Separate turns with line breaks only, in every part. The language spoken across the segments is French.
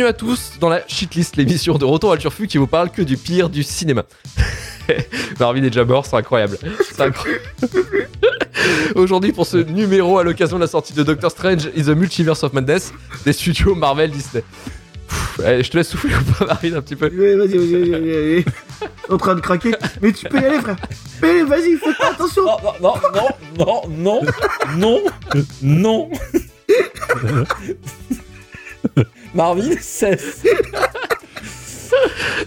Bienvenue à tous dans la Shitlist, l'émission de Retour à Turfu qui vous parle que du pire du cinéma. Marvin est déjà mort, c'est incroyable. Aujourd'hui, pour ce numéro à l'occasion de la sortie de Doctor Strange in the Multiverse of Madness des studios Marvel Disney. Pff, allez, je te laisse souffler ou pas, Marvin, un petit peu?
Ouais, Vas-y, vas-y, vas-y, vas-y, vas-y. En train de craquer. Mais tu peux y aller, frère. Mais vas-y, fais pas attention.
Non, non, non, non, non, non, non. Marvin, cesse.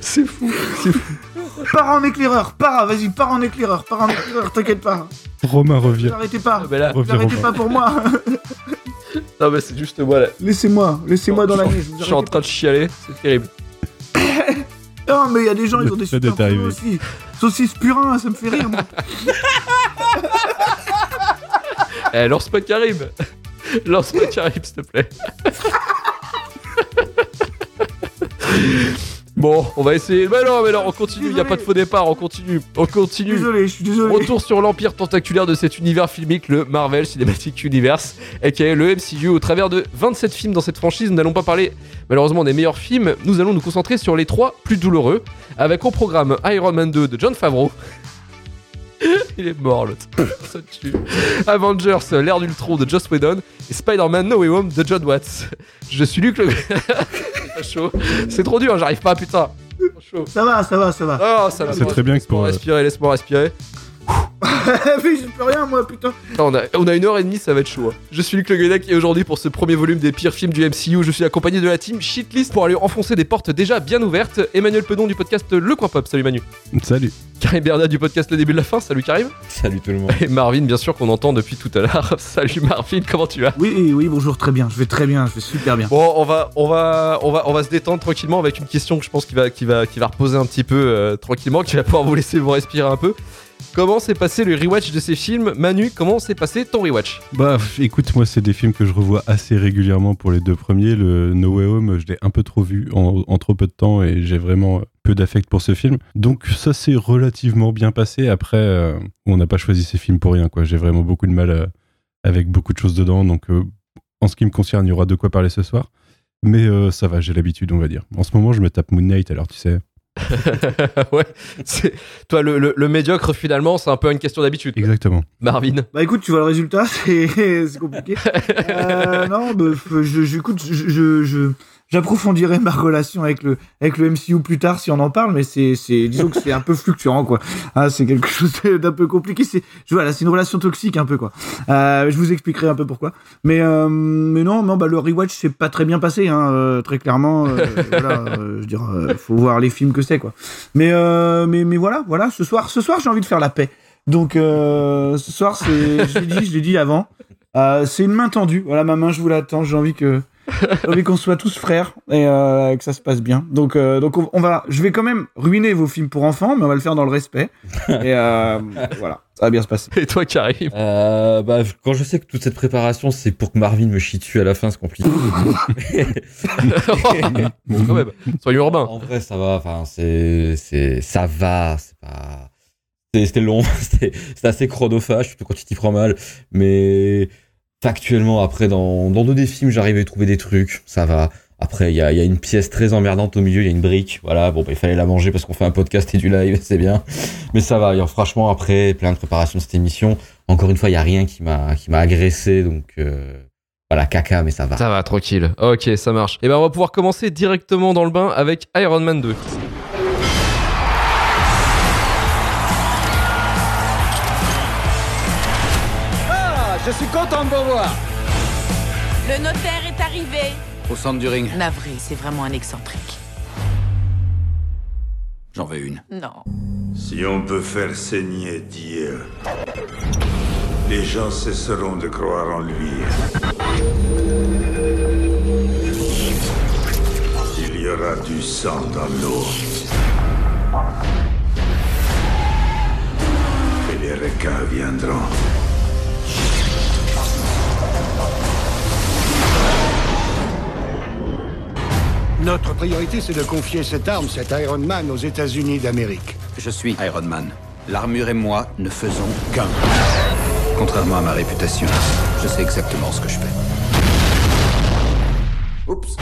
C'est fou, c'est fou.
Pars en éclaireur. Pars, vas-y, pars en éclaireur. Pars en éclaireur, t'inquiète pas.
Romain revient.
N'arrêtez pas.
Ah, là,
Reviens,
N'arrêtez
Romain.
pas pour moi.
non, mais c'est juste moi là.
Laissez-moi, laissez-moi dans la neige.
Je suis en train de chialer, c'est terrible.
Non, mais il y a des gens, ils ont des
Ça
super pouvoirs aussi. Saucisse purin, ça me fait rire, moi.
Eh, lance pas Karim Lance pas Karim, s'il te plaît. Bon, on va essayer. Mais non, mais non, on continue. Il y a pas de faux départ. On continue. On continue.
Désolé, je suis désolé.
Retour sur l'empire tentaculaire de cet univers filmique, le Marvel Cinematic Universe, aka le MCU. Au travers de 27 films dans cette franchise, nous n'allons pas parler malheureusement des meilleurs films, nous allons nous concentrer sur les trois plus douloureux, avec au programme Iron Man 2 de John Favreau. Il est mort l'autre. Ça tue. Avengers, l'ère d'Ultron de Joss Whedon et Spider-Man No Way Home de John Watts. Je suis Luc le... C'est pas chaud. C'est trop dur, j'arrive pas, putain. Chaud.
Ça va, ça va, ça va.
Oh, ça va.
C'est très bien que
Laisse-moi
pour. euh,
respirer, laisse-moi respirer.
mais je peux rien, moi, putain.
On a, on a une heure et demie, ça va être chaud. hein. Je suis Luc Le Guenec et aujourd'hui, pour ce premier volume des pires films du MCU, je suis accompagné de la team Shitlist pour aller enfoncer des portes déjà bien ouvertes. Emmanuel Pedon du podcast Le Coin Pop, salut Manu.
Salut.
Karim Bernat du podcast Le Début de la Fin, salut Karim.
Salut tout le monde.
Et Marvin, bien sûr, qu'on entend depuis tout à l'heure. salut Marvin, comment tu vas?
Oui, oui, bonjour, très bien. Je vais très bien, je vais super bien.
Bon, on va, on va, on va, on va se détendre tranquillement avec une question que je pense qui va, qui va, qui va reposer un petit peu euh, tranquillement, qui va pouvoir vous laisser vous respirer un peu. Comment s'est passé le rewatch de ces films Manu, comment s'est passé ton rewatch
Bah écoute, moi c'est des films que je revois assez régulièrement pour les deux premiers. Le No Way Home, je l'ai un peu trop vu en, trop peu de temps et j'ai vraiment peu d'affect pour ce film. Donc ça s'est relativement bien passé. Après, euh, on n'a pas choisi ces films pour rien. quoi. J'ai vraiment beaucoup de mal euh, avec beaucoup de choses dedans. Donc euh, en ce qui me concerne, il y aura de quoi parler ce soir. Mais ça va, j'ai l'habitude, on va dire. En ce moment, je me tape Moon Knight, alors tu sais.
Ouais, c'est- toi le, le- le médiocre finalement c'est un peu une question d'habitude.
Exactement.
Marvin.
Bah écoute, tu vois le résultat, c'est c'est compliqué. Euh, non, bah, je, je, écoute, je, je, je- j'approfondirai ma relation avec le, avec le MCU plus tard si on en parle, mais c'est, c'est, disons que c'est un peu fluctuant, quoi. Ah, c'est quelque chose d'un peu compliqué. C'est, voilà, c'est une relation toxique un peu, quoi. Euh, je vous expliquerai un peu pourquoi. Mais, euh, mais non, non, bah le rewatch c'est pas très bien passé, hein, euh, très clairement. voilà, je veux dire, faut voir les films que c'est, quoi. Mais, mais, mais voilà, voilà. Ce soir, ce soir, j'ai envie de faire la paix. Donc ce soir, c'est, je l'ai dit, je l'ai dit avant, c'est une main tendue. Voilà, ma main, je vous l'attends. J'ai envie que, envie qu'on soit tous frères et euh, que ça se passe bien. Donc, euh, donc on, on va, je vais quand même ruiner vos films pour enfants, mais on va le faire dans le respect. Et euh, voilà, ça va bien se passer.
Et toi Karim
Euh, bah, quand je sais que toute cette préparation, c'est pour que Marvin me chie dessus à la fin, c'est compliqué.
Bon, quand même, soyons urbains.
en vrai, ça va. Enfin, c'est, c'est, ça va. C'est pas. c'est- C'était long. C'était c'était assez chronophage, surtout quand tu t'y prends mal. Mais factuellement, après, dans, dans deux des films, j'arrive à trouver des trucs. Ça va. Après, il y a, une pièce très emmerdante au milieu, il y a une brique. Voilà, bon, bah, il fallait la manger parce qu'on fait un podcast et du live, c'est bien. Mais ça va. Franchement, après, plein de préparation de cette émission. Encore une fois, il y a rien qui m'a qui m'a agressé. Donc, euh, voilà, caca, mais ça va.
Ça va, tranquille. Ok, ça marche. Et ben on va pouvoir commencer directement dans le bain avec Iron Man 2.
Content de vous voir.
Le notaire est arrivé.
Au centre du ring,
Navré, c'est vraiment un excentrique.
j'en veux une.
Non.
Si on peut faire saigner Dieu, les gens cesseront de croire en lui. Il y aura du sang dans l'eau. Et les requins viendront.
Notre priorité, c'est de confier cette arme, cet Iron Man, aux États-Unis d'Amérique.
Je suis Iron Man. L'armure et moi ne faisons qu'un. Contrairement à ma réputation, je sais exactement ce que je fais. Oups.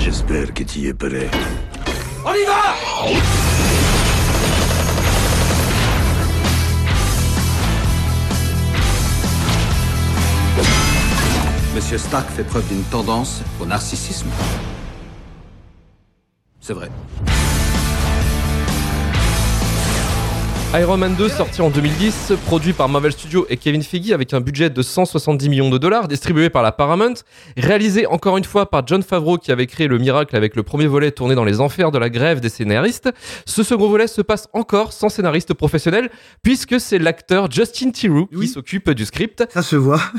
J'espère que tu y es prêt.
On y va Monsieur Stark fait preuve d'une tendance au narcissisme. C'est vrai.
Iron Man 2 sorti en 2010, produit par Marvel Studios et Kevin Feige avec un budget de 170 millions de dollars, distribué par la Paramount, réalisé encore une fois par John Favreau qui avait créé le miracle avec le premier volet tourné dans les enfers de la grève des scénaristes. Ce second volet se passe encore sans scénariste professionnel puisque c'est l'acteur Justin Theroux qui s'occupe du script.
Ça se voit.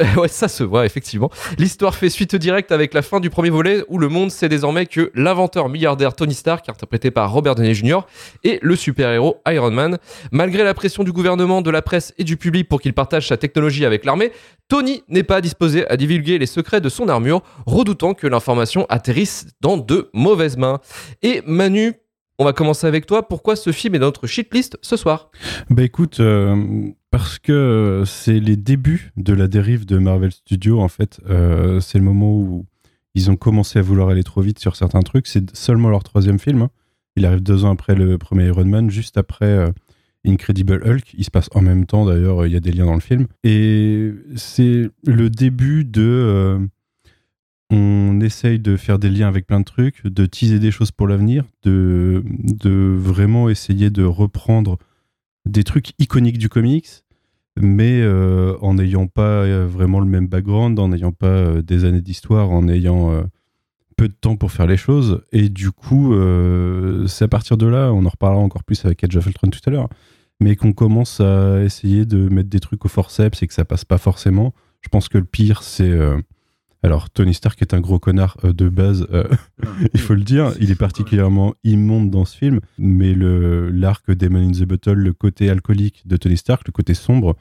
Euh, ouais, ça se voit, effectivement. L'histoire fait suite directe avec la fin du premier volet où le monde sait désormais que l'inventeur milliardaire Tony Stark, interprété par Robert Downey Jr., est le super-héros Iron Man. Malgré la pression du gouvernement, de la presse et du public pour qu'il partage sa technologie avec l'armée, Tony n'est pas disposé à divulguer les secrets de son armure, redoutant que l'information atterrisse dans de mauvaises mains. Et Manu, on va commencer avec toi. Pourquoi ce film est dans notre shitlist ce soir?
Bah écoute, euh, parce que c'est les débuts de la dérive de Marvel Studios en fait. Euh, c'est le moment où ils ont commencé à vouloir aller trop vite sur certains trucs. C'est seulement leur troisième film. Il arrive deux ans après le premier Iron Man, juste après euh, Incredible Hulk. Il se passe en même temps d'ailleurs, il y a des liens dans le film. Et c'est le début de... euh, on essaye de faire des liens avec plein de trucs, de teaser des choses pour l'avenir, de, vraiment essayer de reprendre des trucs iconiques du comics, mais euh, en n'ayant pas vraiment le même background, en n'ayant pas des années d'histoire, en ayant peu de temps pour faire les choses. Et du coup, euh, c'est à partir de là, on en reparlera encore plus avec Edge of Ultron tout à l'heure, mais qu'on commence à essayer de mettre des trucs au forceps et que ça passe pas forcément. Je pense que le pire, c'est... euh, alors, Tony Stark est un gros connard euh, de base, il faut le dire. Il est particulièrement immonde dans ce film, mais l'arc Demon in the Bottle, le côté alcoolique de Tony Stark, le côté sombre,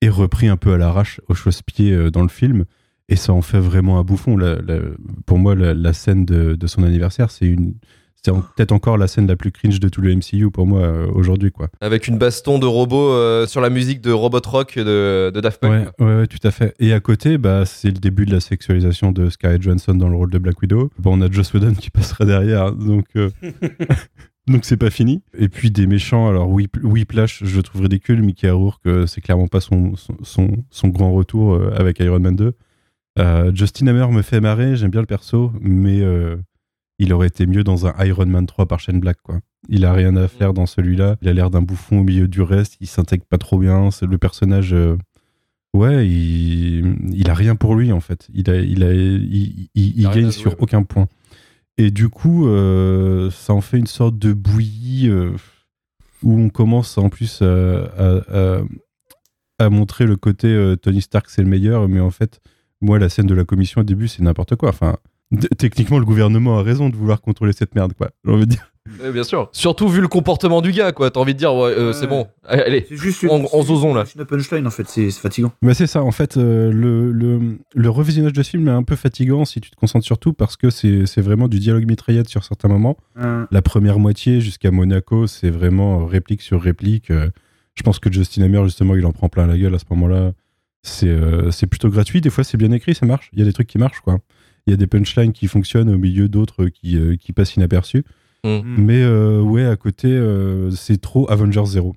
est repris un peu à l'arrache, au chausse-pied dans le film, et ça en fait vraiment un bouffon. La- la- pour moi, la, la scène de, de son anniversaire, c'est une, c'est en- peut-être encore la scène la plus cringe de tout le MCU pour moi euh, aujourd'hui, quoi.
Avec une baston de robot euh, sur la musique de Robot Rock de, de Daft Punk.
Ouais, ouais, ouais, tout à fait. Et à côté, bah, c'est le début de la sexualisation de Scarlett Johansson dans le rôle de Black Widow. Bon, on a Joss Whedon qui passera derrière, donc euh, donc c'est pas fini. Et puis des méchants, alors Whip- Whiplash, je le trouve ridicule. Mickey Rourke, c'est clairement pas son, son, son, son grand retour avec Iron Man 2. Euh, Justin Hammer me fait marrer, j'aime bien le perso, mais euh, il aurait été mieux dans un Iron Man 3 par Shane Black, quoi. Il a rien à faire dans celui-là. Il a l'air d'un bouffon au milieu du reste. Il s'intègre pas trop bien. C'est le personnage. euh, Ouais, il, il a rien pour lui en fait. Il, a, il, a, il, il- il
a rien
gagne sur aucun point. Et du coup, euh, ça en fait une sorte de bouillie euh, où on commence en plus à, à- à- à montrer le côté Tony Stark c'est le meilleur, mais en fait, moi la scène de la commission au début c'est n'importe quoi. Enfin, techniquement le gouvernement a raison de vouloir contrôler cette merde quoi. J'ai envie de dire.
Ouais, bien sûr. Surtout vu le comportement du gars, quoi. T'as envie de dire, ouais, euh, c'est bon. Allez.
C'est juste
En-
une,
en
c'est
zozon, là.
une punchline en fait, c'est c'est fatigant.
Bah c'est ça, en fait, euh, le, le, le revisionnage de ce film est un peu fatigant si tu te concentres surtout parce que c'est c'est vraiment du dialogue mitraillette sur certains moments.
Euh,
La première moitié jusqu'à Monaco, c'est vraiment réplique sur réplique. Euh, Je pense que Justin Hammer, justement, il en prend plein la gueule à ce moment-là. C'est euh, c'est plutôt gratuit. Des fois, c'est bien écrit, ça marche. Il y a des trucs qui marchent, quoi. Il y a des punchlines qui fonctionnent au milieu d'autres qui, euh, qui passent inaperçus.
hmm.
Mais euh, ouais, à côté, euh, c'est trop Avengers 0.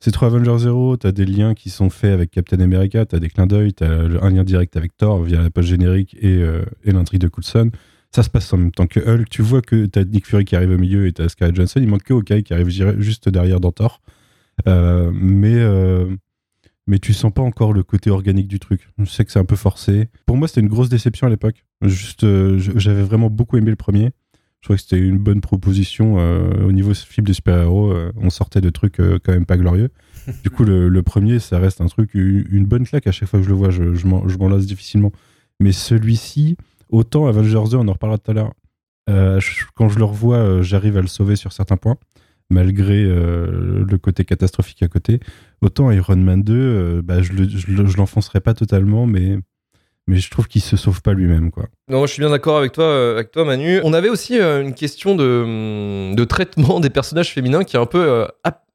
C'est trop Avengers 0, t'as des liens qui sont faits avec Captain America, t'as des clins d'œil, t'as un lien direct avec Thor via la page générique et, euh, et l'intrigue de Coulson. Ça se passe en même temps que Hulk. Tu vois que t'as Nick Fury qui arrive au milieu et t'as Scarlett Johansson. Il manque que Hawkeye qui arrive juste derrière dans Thor. Euh, mais, euh, mais tu sens pas encore le côté organique du truc. Je sais que c'est un peu forcé. Pour moi, c'était une grosse déception à l'époque. Juste, euh, j'avais vraiment beaucoup aimé le premier. Je trouvais que c'était une bonne proposition euh, au niveau film de super-héros. euh, on sortait de trucs quand même pas glorieux. Du coup, le, le premier, ça reste un truc, une bonne claque. À chaque fois que je le vois, je, je m'en lasse difficilement. Mais celui-ci, autant Avengers 2, on en reparlera tout à l'heure. quand je le revois, j'arrive à le sauver sur certains points, malgré euh, le côté catastrophique à côté. Autant Iron Man 2, euh, bah, je le- je le- je l'enfoncerai pas totalement, mais, mais je trouve qu'il se sauve pas lui-même. quoi.
Non, je suis bien d'accord avec toi, euh, avec toi, Manu. On avait aussi euh, une question de, hum, de traitement des personnages féminins qui est un peu,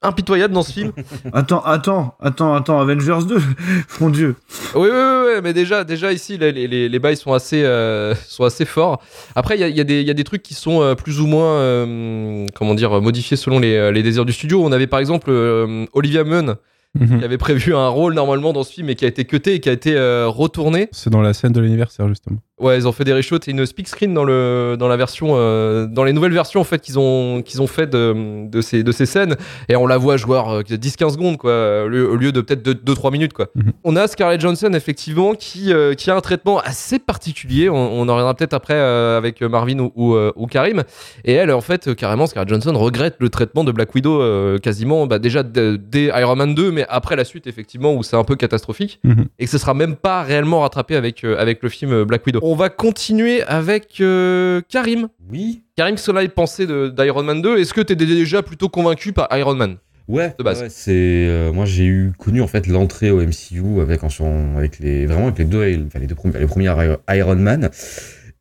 impitoyable dans ce film.
Attends, attends, attends, attends, Avengers 2, mon dieu.
Oui, oui, oui, oui, mais déjà, déjà ici, les, les, les bails sont assez, euh, sont assez forts. Après, il y a, y, a des- il y a des trucs qui sont euh, plus ou moins, euh, comment dire, modifiés selon les, les désirs du studio. On avait par exemple euh, Olivia Munn
Mhm.
qui avait prévu un rôle normalement dans ce film et qui a été cuté et qui a été euh, retourné.
C'est dans la scène de l'anniversaire, justement.
Ouais, ils ont fait des reshoots et une speak screen dans le dans la version euh, dans les nouvelles versions en fait qu'ils ont qu'ils ont fait de, de ces de ces scènes et on la voit jouer euh, 10-15 secondes quoi au lieu, de peut-être 2-3 minutes quoi.
Mhm.
On a Scarlett Johansson effectivement qui euh, qui a un traitement assez particulier. On, on en reviendra peut-être après euh, avec Marvin ou, ou, euh, ou Karim et elle en fait euh, carrément Scarlett Johansson regrette le traitement de Black Widow euh, quasiment bah, déjà dès Iron Man 2 mais après la suite effectivement où c'est un peu catastrophique
Mhm.
et que ce sera même pas réellement rattrapé avec, euh, avec le film euh, Black Widow. On va continuer avec euh, Karim.
Oui.
Karim, ce que l'on pensé d'Iron Man 2, est-ce que tu étais déjà plutôt convaincu par Iron Man
Ouais,
De base.
ouais, c'est euh, moi j'ai eu connu en fait l'entrée au MCU avec en son- avec les vraiment avec les deux enfin, les deux premiers les premiers Iron Man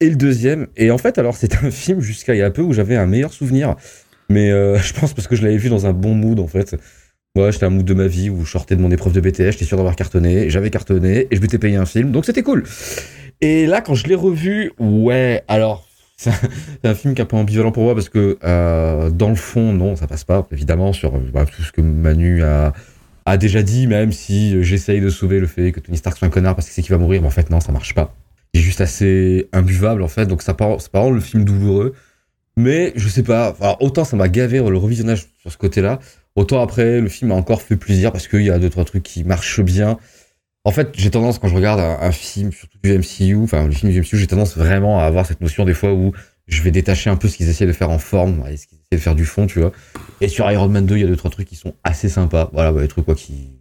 et le deuxième et en fait alors c'est un film jusqu'à il y a peu où j'avais un meilleur souvenir mais euh, je pense parce que je l'avais vu dans un bon mood en fait. Ouais, j'étais un mood de ma vie où je sortais de mon épreuve de BTS, j'étais sûr d'avoir cartonné, j'avais cartonné et je m'étais payé un film, donc c'était cool. Et là, quand je l'ai revu, ouais, alors c'est un, c'est film qui est un peu ambivalent pour moi parce que euh, dans le fond, non, ça passe pas, évidemment, sur bah, tout ce que Manu a, a déjà dit, même si j'essaye de sauver le fait que Tony Stark soit un connard parce qu'il sait qu'il va mourir, mais en fait, non, ça marche pas. Il est juste assez imbuvable, en fait, donc ça part, le film douloureux. Mais je sais pas, autant ça m'a gavé le revisionnage sur ce côté-là, autant après, le film m'a encore fait plaisir parce qu'il y a deux, trois trucs qui marchent bien. En fait, j'ai tendance, quand je regarde un, un film, surtout du MCU, enfin, le film du MCU, j'ai tendance vraiment à avoir cette notion des fois où je vais détacher un peu ce qu'ils essaient de faire en forme et ce qu'ils essaient de faire du fond, tu vois. Et sur Iron Man 2, il y a deux, trois trucs qui sont assez sympas. Voilà, ouais, des trucs, quoi, qui.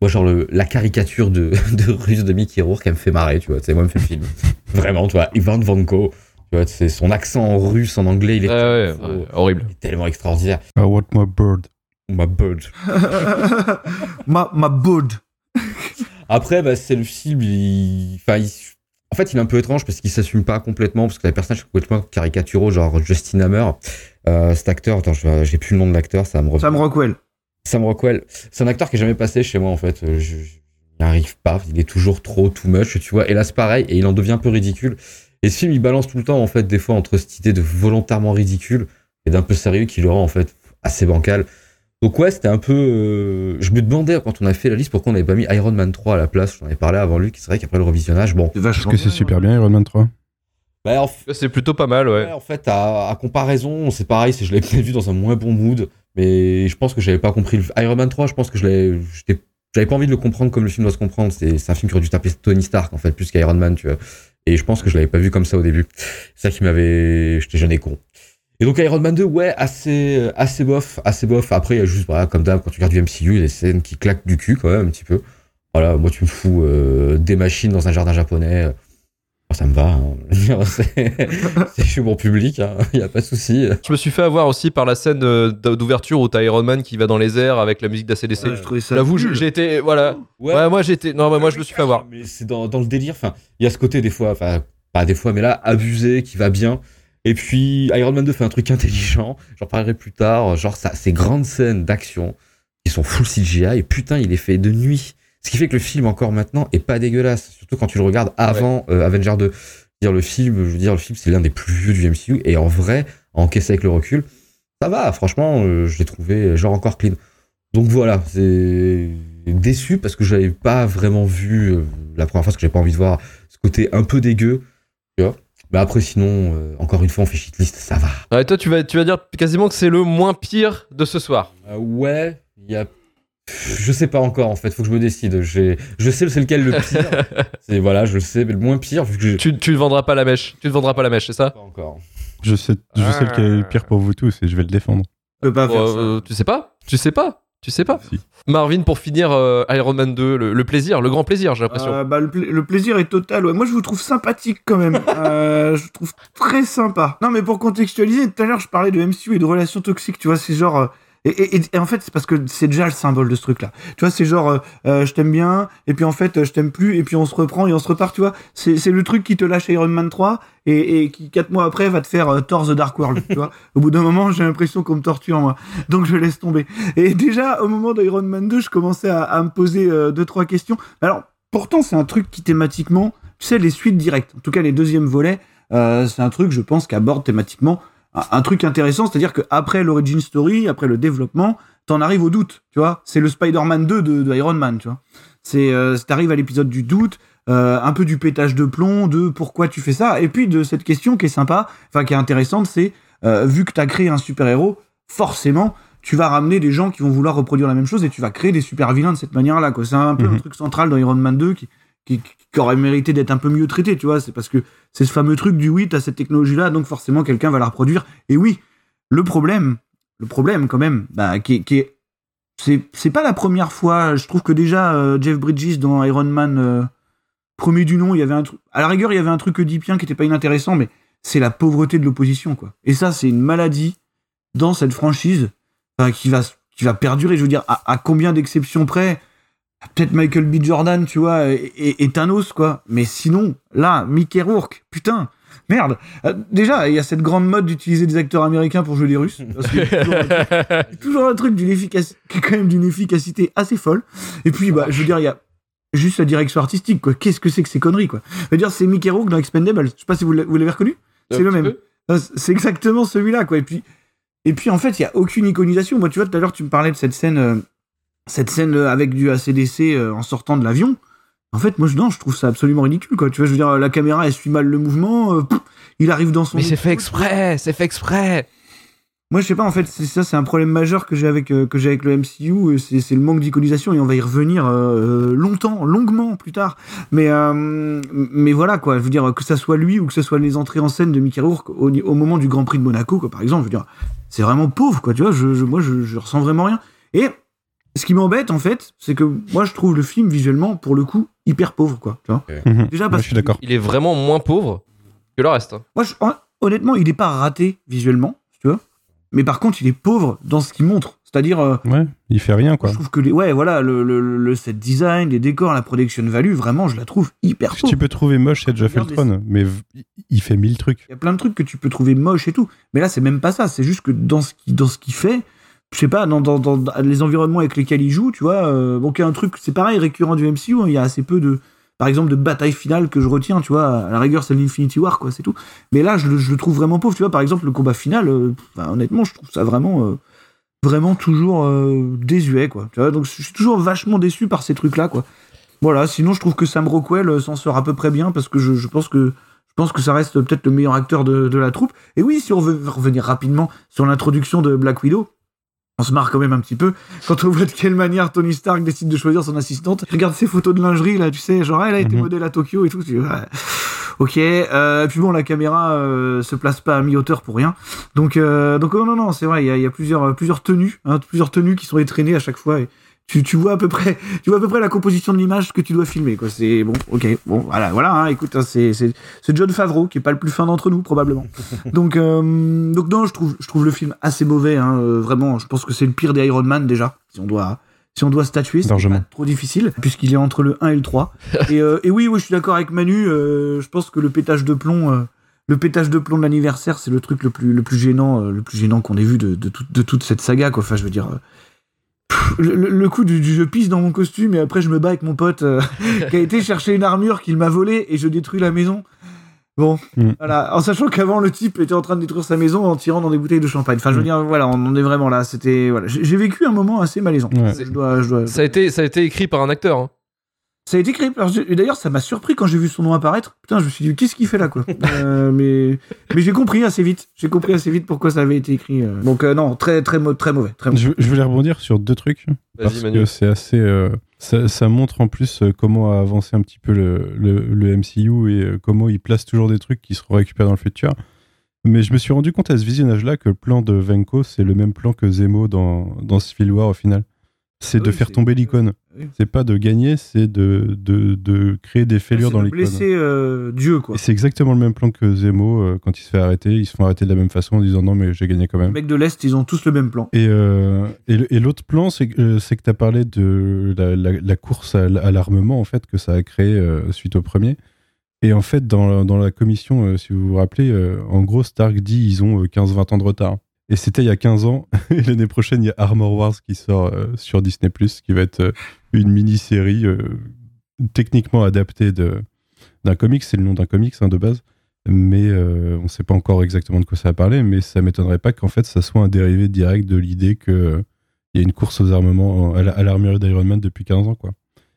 Moi, genre, le, la caricature de, de russe de Mickey Rourke, elle me fait marrer, tu vois. C'est moi, elle me fait le film. Vraiment, tu vois. Ivan Vanko, tu vois, c'est son accent en russe, en anglais, il est,
Ouais, ouais,
tellement-
ouais, horrible.
il est tellement extraordinaire.
I want my bird?
Ma bird.
ma, ma bud.
Après, bah, c'est le film, il... Enfin, il- En fait, il est un peu étrange parce qu'il s'assume pas complètement, parce que les personnages sont complètement caricaturaux, genre Justin Hammer. Euh, cet acteur, attends, j'ai plus le nom de l'acteur, ça me.
Sam Rockwell.
Sam Rockwell. C'est un acteur qui est jamais passé chez moi, en fait. Euh, Je, je- il arrive pas, il est toujours trop too much, tu vois. Et là, c'est pareil, et il en devient un peu ridicule. Et ce film, il balance tout le temps, en fait, des fois, entre cette idée de volontairement ridicule et d'un peu sérieux qui le rend, en fait, assez bancal. Donc ouais, c'était un peu... euh, Je me demandais, quand on a fait la liste, pourquoi on n'avait pas mis Iron Man 3 à la place. J'en avais parlé avant lui, qui c'est vrai qu'après le revisionnage, bon...
C'est
Parce
vachement
que c'est
bien,
super bien, Iron Man 3.
Bah, en f-
C'est plutôt pas mal, ouais.
ouais, en fait, à, à comparaison, c'est pareil, c'est je l'avais peut-être vu dans un moins bon mood, mais je pense que j'avais pas compris. Le... Iron Man 3, je pense que je J'avais pas envie de le comprendre comme le film doit se comprendre. C'est c'est un film qui aurait dû taper Tony Stark, en fait, plus qu'Iron Man, tu vois. Et je pense que je l'avais pas vu comme ça au début. C'est ça qui m'avait... J'étais jeune et con. Et donc Iron Man 2, ouais, assez, assez bof, assez bof. Après, il y a juste, voilà, comme d'hab, quand tu regardes du MCU, il y a des scènes qui claquent du cul, quand même, un petit peu. Voilà, moi, tu me fous euh, des machines dans un jardin japonais. euh, ça me va. hein. C'est- je suis bon public, il n'y a pas de souci.
Je me suis fait avoir aussi par la scène euh, d'ouverture où t'as Iron Man qui va dans les airs avec la musique d'ACDC.
Ouais, je trouvais ça
J'avoue, j'ai été. Voilà. Ouais, moi j'ai été. Non, mais moi je me suis fait avoir.
Mais c'est dans, dans le délire. Enfin, il y a ce côté des fois, enfin, pas des fois, mais là, abusé, qui va bien. Et puis, Iron Man 2 fait un truc intelligent. J'en parlerai plus tard. Genre, ça, ces grandes scènes d'action qui sont full CGI. Et putain, il est fait de nuit. Ce qui fait que le film, encore maintenant, est pas dégueulasse. Surtout quand tu le regardes avant euh, Avenger 2. Dire le film, je veux dire, le film, c'est l'un des plus vieux du MCU. Et en vrai, à encaisser avec le recul, ça va. Franchement, euh, je l'ai trouvé, genre, encore clean. Donc voilà, c'est déçu parce que j'avais pas vraiment vu euh, la première fois, parce que j'avais pas envie de voir ce côté un peu dégueu, tu vois. Mais après, sinon, euh, encore une fois, on fait shitlist, ça va.
Ouais, toi, tu vas, tu vas dire quasiment que c'est le moins pire de ce soir.
Euh, ouais, il y a. Je sais pas encore en fait, faut que je me décide. J'ai- Je sais c'est lequel le pire. c'est voilà, je le sais, mais le moins pire vu que j'ai
Tu, tu ne vendras pas la mèche. Tu ne vendras pas la mèche, c'est ça?
Pas encore.
Je sais, je sais lequel est le pire pour vous tous et je vais le défendre.
Je peux pas faire
Euh,
ça.
Tu sais pas? Tu sais pas? Tu sais pas
Si.
Marvin, pour finir euh, Iron Man 2, le, le plaisir, le grand plaisir, j'ai l'impression.
Euh, bah, le, pla- le plaisir est total. Ouais. Moi, je vous trouve sympathique quand même. Euh, je vous trouve très sympa. Non, mais pour contextualiser, tout à l'heure, je parlais de MCU et de relations toxiques. Tu vois, c'est genre, euh, Et, et- et en fait, c'est parce que c'est déjà le symbole de ce truc-là. Tu vois, c'est genre, euh, euh, je t'aime bien, et puis en fait, euh, je t'aime plus, et puis on se reprend et on se repart, tu vois. C'est le truc qui te lâche Iron Man 3 et, et qui, quatre mois après, va te faire euh, Thor The Dark World, tu vois. Au bout d'un moment, j'ai l'impression qu'on me torture, moi. Donc je laisse tomber. Et déjà, au moment d'Iron Man 2, je commençais à, à me poser deux, trois questions. Alors, pourtant, c'est un truc qui thématiquement, tu sais, les suites directes, en tout cas les deuxièmes volets, c'est un truc, je pense, qui aborde thématiquement un, truc intéressant, c'est-à-dire qu'après l'origin story, après le développement, t'en arrives au doute, tu vois. C'est le Spider-Man 2 de, de Iron Man, tu vois. C'est, euh, t'arrives à l'épisode du doute, euh, un peu du pétage de plomb, de pourquoi tu fais ça, et puis de cette question qui est sympa, enfin qui est intéressante, c'est euh, vu que t'as créé un super-héros, forcément, tu vas ramener des gens qui vont vouloir reproduire la même chose et tu vas créer des super-vilains de cette manière-là, quoi. C'est un peu un truc central dans Iron Man 2 qui, qui, aurait mérité d'être un peu mieux traité, tu vois. C'est parce que c'est ce fameux truc du oui, t'as cette technologie-là, donc forcément quelqu'un va la reproduire. Et oui, le problème, le problème quand même, bah, qui, qui est, c'est, pas la première fois. Je trouve que déjà euh, Jeff Bridges dans Iron Man euh, premier du nom, il y avait un truc. À la rigueur, il y avait un truc oedipien qui était pas inintéressant, mais c'est la pauvreté de l'opposition, quoi. Et ça, c'est une maladie dans cette franchise enfin, qui va qui va perdurer. Je veux dire, à combien d'exceptions près Peut-être Michael B. Jordan, tu vois, et, et- et Thanos, quoi. Mais sinon, là, Mickey Rourke, putain, merde. Euh, déjà, il y a cette grande mode d'utiliser des acteurs américains pour jouer les Russes. Parce que toujours un truc- toujours un truc d'une efficacité, quand même d'une efficacité assez folle. Et puis, bah, je veux dire, il y a juste la direction artistique, quoi. Qu'est-ce que c'est que ces conneries, quoi? Je veux dire, c'est Mickey Rourke dans Expendables. Je sais pas si vous l'a- vous l'avez reconnu. C'est le même. Ah, C'est exactement celui-là, quoi. Et puis, et puis en fait, il y a aucune iconisation. Moi, tu vois, tout à l'heure, tu me parlais de cette scène, euh, cette scène euh, avec du ACDC euh, en sortant de l'avion. En fait, moi, je, non, je trouve ça absolument ridicule, quoi. Tu vois, je veux dire, la caméra, elle suit mal le mouvement. euh, pff, il arrive dans son.
Mais c'est fait exprès, c'est fait exprès.
Moi, je sais pas, en fait, c'est ça, c'est un problème majeur que j'ai avec, euh, que j'ai avec le MCU, c'est le manque d'iconisation, et on va y revenir euh, longtemps, longuement plus tard. Mais, mais voilà, quoi, je veux dire, que ça soit lui ou que ce soit les entrées en scène de Mickey Rourke au, au moment du Grand Prix de Monaco, quoi, par exemple, je veux dire, c'est vraiment pauvre, quoi, tu vois, je, je- moi, je, je ressens vraiment rien. Et ce qui m'embête, en fait, c'est que moi, je trouve le film visuellement, pour le coup, hyper pauvre, quoi, tu vois.
Mhm.
Déjà, parce
je suis d'accord.
Il est vraiment moins pauvre que le reste. hein.
Moi, je- hon- honnêtement, il est pas raté visuellement, tu vois. Mais par contre, il est pauvre dans ce qu'il montre. C'est-à-dire, euh,
Ouais, il fait rien, quoi.
je trouve que les, ouais, voilà, le, le, le set design, les décors, la production value, vraiment, je la trouve hyper
Tu
pauvre.
peux trouver moche Edge of
Regarde
Ultron, mais v- il fait mille trucs.
Il y a plein de trucs que tu peux trouver moches et tout. Mais là, c'est même pas ça. C'est juste que dans ce qui, dans ce qu'il fait, je sais pas, dans, les environnements avec lesquels il joue, tu vois, euh, bon, qu'il y a un truc, c'est pareil, récurrent du MCU, hein, il y a assez peu de, par exemple, de bataille finale que je retiens, tu vois, à la rigueur, c'est l'Infinity War, quoi, c'est tout. Mais là, je, le- trouve vraiment pauvre, tu vois, par exemple, le combat final, euh, enfin, honnêtement, je trouve ça vraiment, euh, vraiment toujours euh, désuet, quoi. Tu vois, donc je suis toujours vachement déçu par ces trucs-là, quoi. Voilà, sinon, je trouve que Sam Rockwell s'en sort à peu près bien parce que je, pense que je pense que ça reste peut-être le meilleur acteur de la troupe. Et oui, si on veut revenir rapidement sur l'introduction de Black Widow, on se marre quand même un petit peu quand on voit de quelle manière Tony Stark décide de choisir son assistante. Regarde ses photos de lingerie là, tu sais, genre elle a été
Mhm.
modèle à Tokyo et tout. tu dis, ouais. Ok, euh, puis bon, la caméra euh, se place pas à mi-hauteur pour rien. Donc, euh, donc oh, non, non, c'est vrai, il y a, il y a plusieurs, plusieurs tenues, hein, plusieurs tenues qui sont étraînées à chaque fois. Et tu, tu vois à peu près, tu vois à peu près la composition de l'image que tu dois filmer, quoi. C'est bon, ok, bon, voilà, voilà. Hein, écoute, hein, c'est, c'est, c'est John Favreau qui est pas le plus fin d'entre nous probablement. donc, euh, donc non, je trouve, je trouve le film assez mauvais. Hein, euh, vraiment, je pense que c'est le pire des Iron Man déjà. Si on doit, si on doit statuer, c'est pas trop difficile puisqu'il est entre le 1 et le 3. et, euh, et oui, oui, je suis d'accord avec Manu. je pense que le pétage de plomb. le pétage de plomb de l'anniversaire, c'est le truc le plus, le plus gênant, le plus gênant qu'on ait vu de, de, tout- de toute cette saga, quoi. Enfin, je veux dire, pff, le, coup du, du je pisse dans mon costume et après je me bats avec mon pote euh, qui a été chercher une armure qu'il m'a volée et je détruis la maison. Bon,
Mm.
voilà, en sachant qu'avant le type était en train de détruire sa maison en tirant dans des bouteilles de champagne. Enfin, je veux
Mm.
dire, voilà, on en est vraiment là. C'était, voilà, j'ai j'ai vécu un moment assez malaisant.
Ouais.
Je dois, je dois,
Ça a été, ça a été écrit par un acteur. hein.
Ça a été créé. D'ailleurs, ça m'a surpris quand j'ai vu son nom apparaître. Putain, je me suis dit, qu'est-ce qu'il fait là, quoi Euh, Mais, mais j'ai compris assez vite. J'ai compris assez vite pourquoi ça avait été écrit. euh. Donc, euh, non, très, très, mau- très mauvais. Très mauvais.
Je, je voulais rebondir sur deux trucs. Parce
Vas-y, Manu.
que c'est assez. euh, ça, ça montre en plus comment a avancé un petit peu le, le, le MCU et comment il place toujours des trucs qui seront récupérés dans le futur. Mais je me suis rendu compte à ce visionnage-là que le plan de Venko, c'est le même plan que Zemo dans, dans Civil War au final. C'est
Ah
de faire
c'est-
tomber l'icône.
oui.
C'est pas de gagner, c'est de, de, de créer des fêlures
C'est
dans
de
l'icône.
blesser euh, Dieu, quoi.
C'est exactement le même plan que Zemo euh, quand il se fait arrêter. Ils se font arrêter de la même façon en disant non, mais j'ai gagné quand
Les
même.
mecs de l'Est, ils ont tous le même plan.
Et, euh, et, l'autre plan, c'est que, euh, c'est tu as parlé de la, la- la course à, l'armement, en fait, que ça a créé euh, suite au premier. Et en fait, dans, la- dans la commission, euh, si vous vous rappelez, euh, en gros, Stark dit ils ont euh, 15-20 ans de retard. Et c'était il y a 15 ans. Et l'année prochaine, il y a Armor Wars qui sort euh, sur Disney, qui va être euh, une mini-série euh, techniquement adaptée de- d'un comics. C'est le nom d'un comics hein, de base. Mais euh, on ne sait pas encore exactement de quoi ça va parler. Mais ça m'étonnerait pas qu'en fait, ça soit un dérivé direct de l'idée qu'il y a une course aux armements, à la- à l'armurerie d'Iron Man depuis 15 ans. quoi.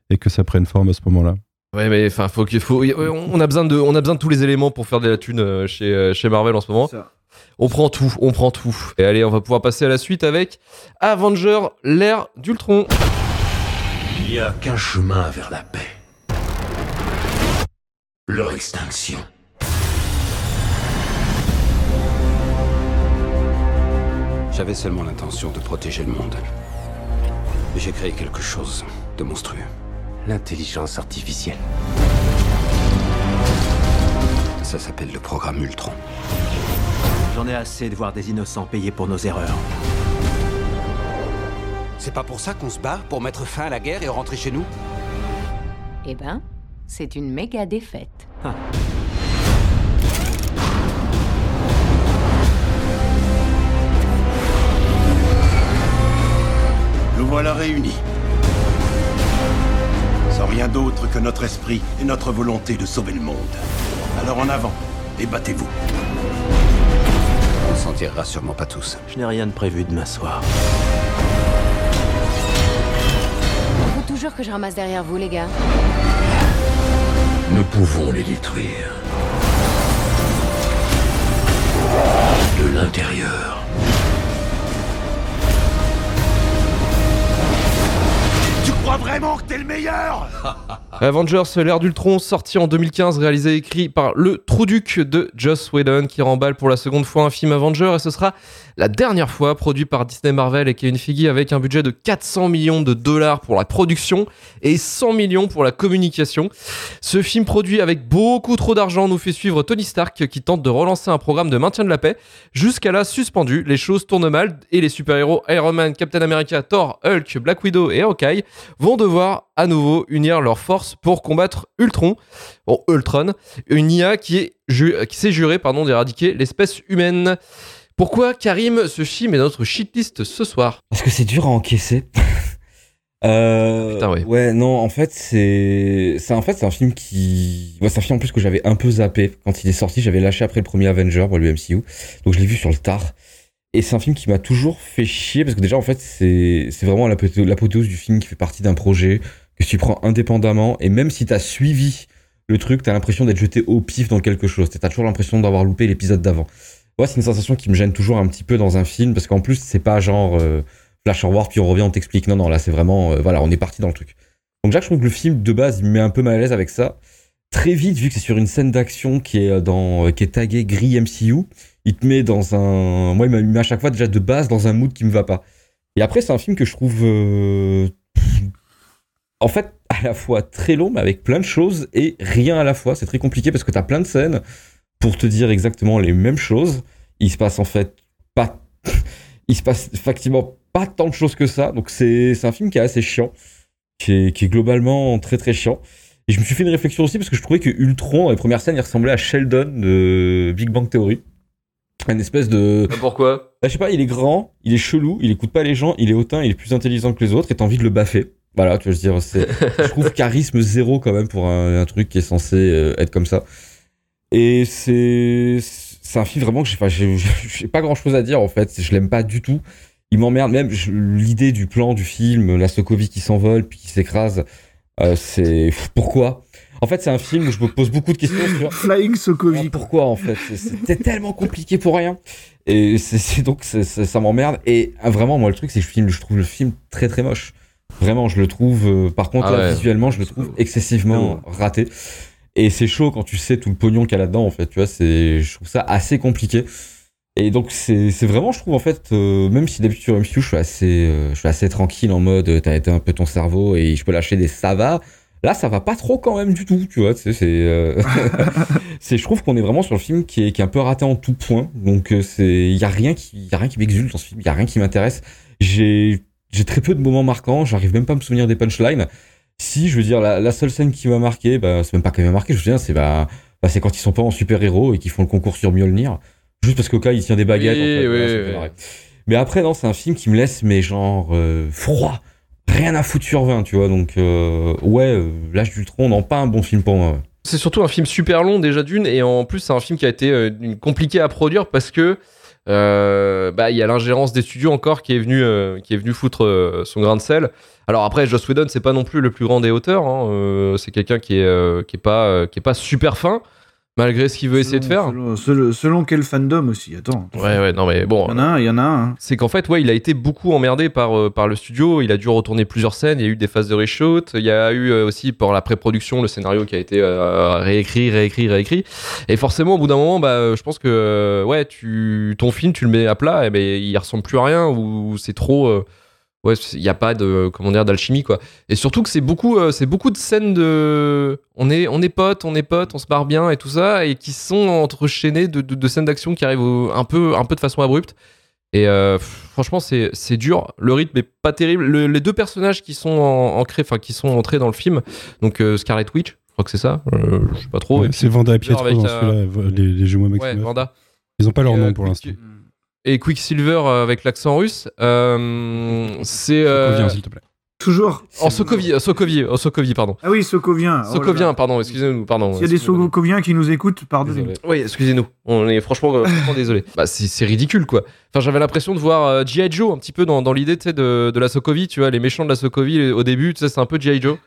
Et que ça prenne forme à ce moment-là.
Ouais, mais enfin, faut qu'il faut. On a besoin de, on a besoin de tous les éléments pour faire de la thune chez, chez Marvel en ce moment.
Ça.
On prend tout, on prend tout. Et allez, on va pouvoir passer à la suite avec Avenger, l'ère d'Ultron.
Il n'y a qu'un chemin vers la paix. Leur extinction.
J'avais seulement l'intention de protéger le monde. Mais J'ai créé quelque chose de monstrueux.
L'intelligence artificielle.
Ça s'appelle le programme Ultron.
J'en ai assez de voir des innocents payer pour nos erreurs.
C'est pas pour ça qu'on se bat Pour mettre fin à la guerre et rentrer chez nous?
Eh ben, c'est une méga défaite.
Nous voilà réunis. Sans rien d'autre que notre esprit et notre volonté de sauver le monde. Alors en avant, et
tirera sûrement pas tous.
Je n'ai rien de prévu demain soir.
Faut toujours que je ramasse derrière vous, les gars.
Nous pouvons les détruire. De l'intérieur.
Vraiment que t'es le meilleur
Avengers, l'ère d'Ultron, sorti en 2015, réalisé et écrit par le Trouduc de Joss Whedon, qui remballe pour la seconde fois un film Avenger, et ce sera la dernière fois produit par Disney Marvel et Kevin Feige avec un budget de 400 millions de dollars pour la production et 100 millions pour la communication. Ce film produit avec beaucoup trop d'argent nous fait suivre Tony Stark qui tente de relancer un programme de maintien de la paix. Jusqu'à là, suspendu, les choses tournent mal et les super-héros Iron Man, Captain America, Thor, Hulk, Black Widow et Hawkeye vont devoir à nouveau unir leurs forces pour combattre Ultron, bon, Ultron, une IA qui est ju- qui s'est juré pardon d'éradiquer l'espèce humaine. Pourquoi Karim ce film est notre shitlist ce soir?
Parce que c'est dur à encaisser. Euh,
Putain, ouais.
non, en fait, c'est, c'est en fait, c'est un film qui, ouais, c'est un film en plus que j'avais un peu zappé quand il est sorti. J'avais lâché après le premier Avenger, pour le MCU, donc je l'ai vu sur le tard. Et c'est un film qui m'a toujours fait chier parce que déjà, en fait, c'est, vraiment l'apothéose du film qui fait partie d'un projet que tu prends indépendamment et même si t'as suivi le truc, t'as l'impression d'être jeté au pif dans quelque chose. T'as toujours l'impression d'avoir loupé l'épisode d'avant. Ouais, c'est une sensation qui me gêne toujours un petit peu dans un film parce qu'en plus, c'est pas genre euh, flash forward puis on revient, on t'explique. Non, non, là, c'est vraiment, euh, voilà, on est parti dans le truc. Donc, déjà, je trouve que le film de base, il me met un peu mal à l'aise avec ça. Très vite, vu que c'est sur une scène d'action qui est euh, dans, euh, qui est taguée gris MCU, il te met dans un, moi, il m'a mis à chaque fois déjà de base dans un mood qui me va pas. Et après, c'est un film que je trouve, euh, en fait, à la fois très long, mais avec plein de choses et rien à la fois. C'est très compliqué parce que t'as plein de scènes pour te dire exactement les mêmes choses. Il se passe en fait pas, il se passe effectivement pas tant de choses que ça. Donc c'est un film qui est assez chiant, qui est, qui est globalement très très chiant. Et je me suis fait une réflexion aussi parce que je trouvais que Ultron, dans les premières scènes, il ressemblait à Sheldon de Big Bang Theory. Une espèce de.
Pourquoi?
Bah, je sais pas, il est grand, il est chelou, il écoute pas les gens, il est hautain, il est plus intelligent que les autres et t'as envie de le baffer. Voilà, tu veux dire, c'est, je trouve charisme zéro quand même pour un, un truc qui est censé euh, être comme ça. Et c'est, c'est un film vraiment que j'ai, j'ai pas grand chose à dire en fait. Je l'aime pas du tout. Il m'emmerde même l'idée du plan du film, la Sokovie qui s'envole puis qui s'écrase. Euh, c'est pourquoi? En fait, c'est un film où je me pose beaucoup de questions sur
Flying Sokovie.
pourquoi en fait? C'est- C'était tellement compliqué pour rien. Et c'est donc c'est- c'est- ça m'emmerde. Et ah, vraiment, moi, le truc, c'est que je, filme, je trouve le film très très moche. Vraiment, je le trouve. euh, par contre,
Ah
là,
ouais.
visuellement, je le trouve excessivement raté. Et c'est chaud quand tu sais tout le pognon qu'il y a là-dedans, en fait. Tu vois, c'est, je trouve ça assez compliqué. Et donc c'est vraiment, je trouve en fait, euh, même si d'habitude sur MCU je suis assez, euh, je suis assez tranquille en mode, euh, t'as été un peu ton cerveau et je peux lâcher des ça va. Là, ça va pas trop quand même du tout, tu vois. C'est, euh, c'est, je trouve qu'on est vraiment sur le film qui est, qui est un peu raté en tout point. Donc euh, c'est, il y a rien qui, y a rien qui m'exulte dans ce film, il y a rien qui m'intéresse. J'ai, j'ai très peu de moments marquants. J'arrive même pas à me souvenir des punchlines. Si, je veux dire, la, la seule scène qui m'a marqué, bah, c'est même pas qu'elle m'a marqué. Je veux dire, c'est bah, bah, c'est quand ils sont pas en super héros et qu'ils font le concours sur Mjolnir. Juste parce qu'au cas, il tient des baguettes.
Oui,
en fait,
oui,
Voilà, ça me
oui.
fait marrer. Mais après, non, c'est un film qui me laisse, mais genre, euh, froid. Rien à foutre sur 20, tu vois. Donc, euh, ouais, euh, L'âge d'Ultron, non, pas un bon film pour moi. ouais.
C'est surtout un film super long déjà d'une, et en plus c'est un film qui a été euh, compliqué à produire parce que bah il y a l'ingérence des studios encore qui est venu qui est venu foutre son grain de sel. Alors après Joss Whedon c'est pas non plus le plus grand des auteurs, hein, c'est quelqu'un qui est qui est pas qui est pas super fin malgré ce qu'il veut essayer de faire.
Selon, quel fandom aussi, attends.
Ouais ouais non mais bon.
Il y en a un, il y en a un. hein.
c'est qu'en fait, ouais, il a été beaucoup emmerdé par, euh, par le studio. Il a dû retourner plusieurs scènes. Il y a eu des phases de reshoot. Il y a eu euh, aussi, pour la pré-production, le scénario qui a été euh, réécrit, réécrit, réécrit. Et forcément, au bout d'un moment, bah, je pense que, ouais, tu, ton film, tu le mets à plat, et ben, il ressemble plus à rien, ou c'est trop. Ouais, il n'y a pas de, comment dire, d'alchimie, quoi. Et surtout que c'est beaucoup, euh, c'est beaucoup de scènes de. On est, on est potes, on est potes, on se barre bien et tout ça, et qui sont entrechaînées de, de, de scènes d'action qui arrivent au- un, peu, un peu de façon abrupte. Et euh, franchement, c'est c'est dur. Le rythme est pas terrible. Le- les deux personnages qui sont en- ancrés, enfin qui sont entrés dans le film, donc euh, Scarlet Witch, je crois que c'est ça. euh, je sais pas trop.
Ouais, c'est Vanda et Pietro dans celui-là, les, les jumeaux
Ouais. Vanda.
Ils ont pas leur nom pour l'instant.
Et Quicksilver euh, avec l'accent russe. euh, c'est euh,
Sokovien, s'il te plaît.
Toujours.
en Sokovie, Sokovie, en Sokovie, pardon.
Ah oui, Sokovien. Oh
Sokovien, pardon, excusez-nous, pardon.
S'il y a des. Sokoviens qui nous écoutent, pardonnez-nous.
Désolé.
Oui, excusez-nous. On est franchement, euh, franchement désolé. Bah, c'est ridicule, quoi. Enfin, j'avais l'impression de voir euh, G.I. Joe un petit peu dans, dans l'idée de, de la Sokovie, tu vois, les méchants de la Sokovie au début, tu sais, c'est un peu G.I. Joe.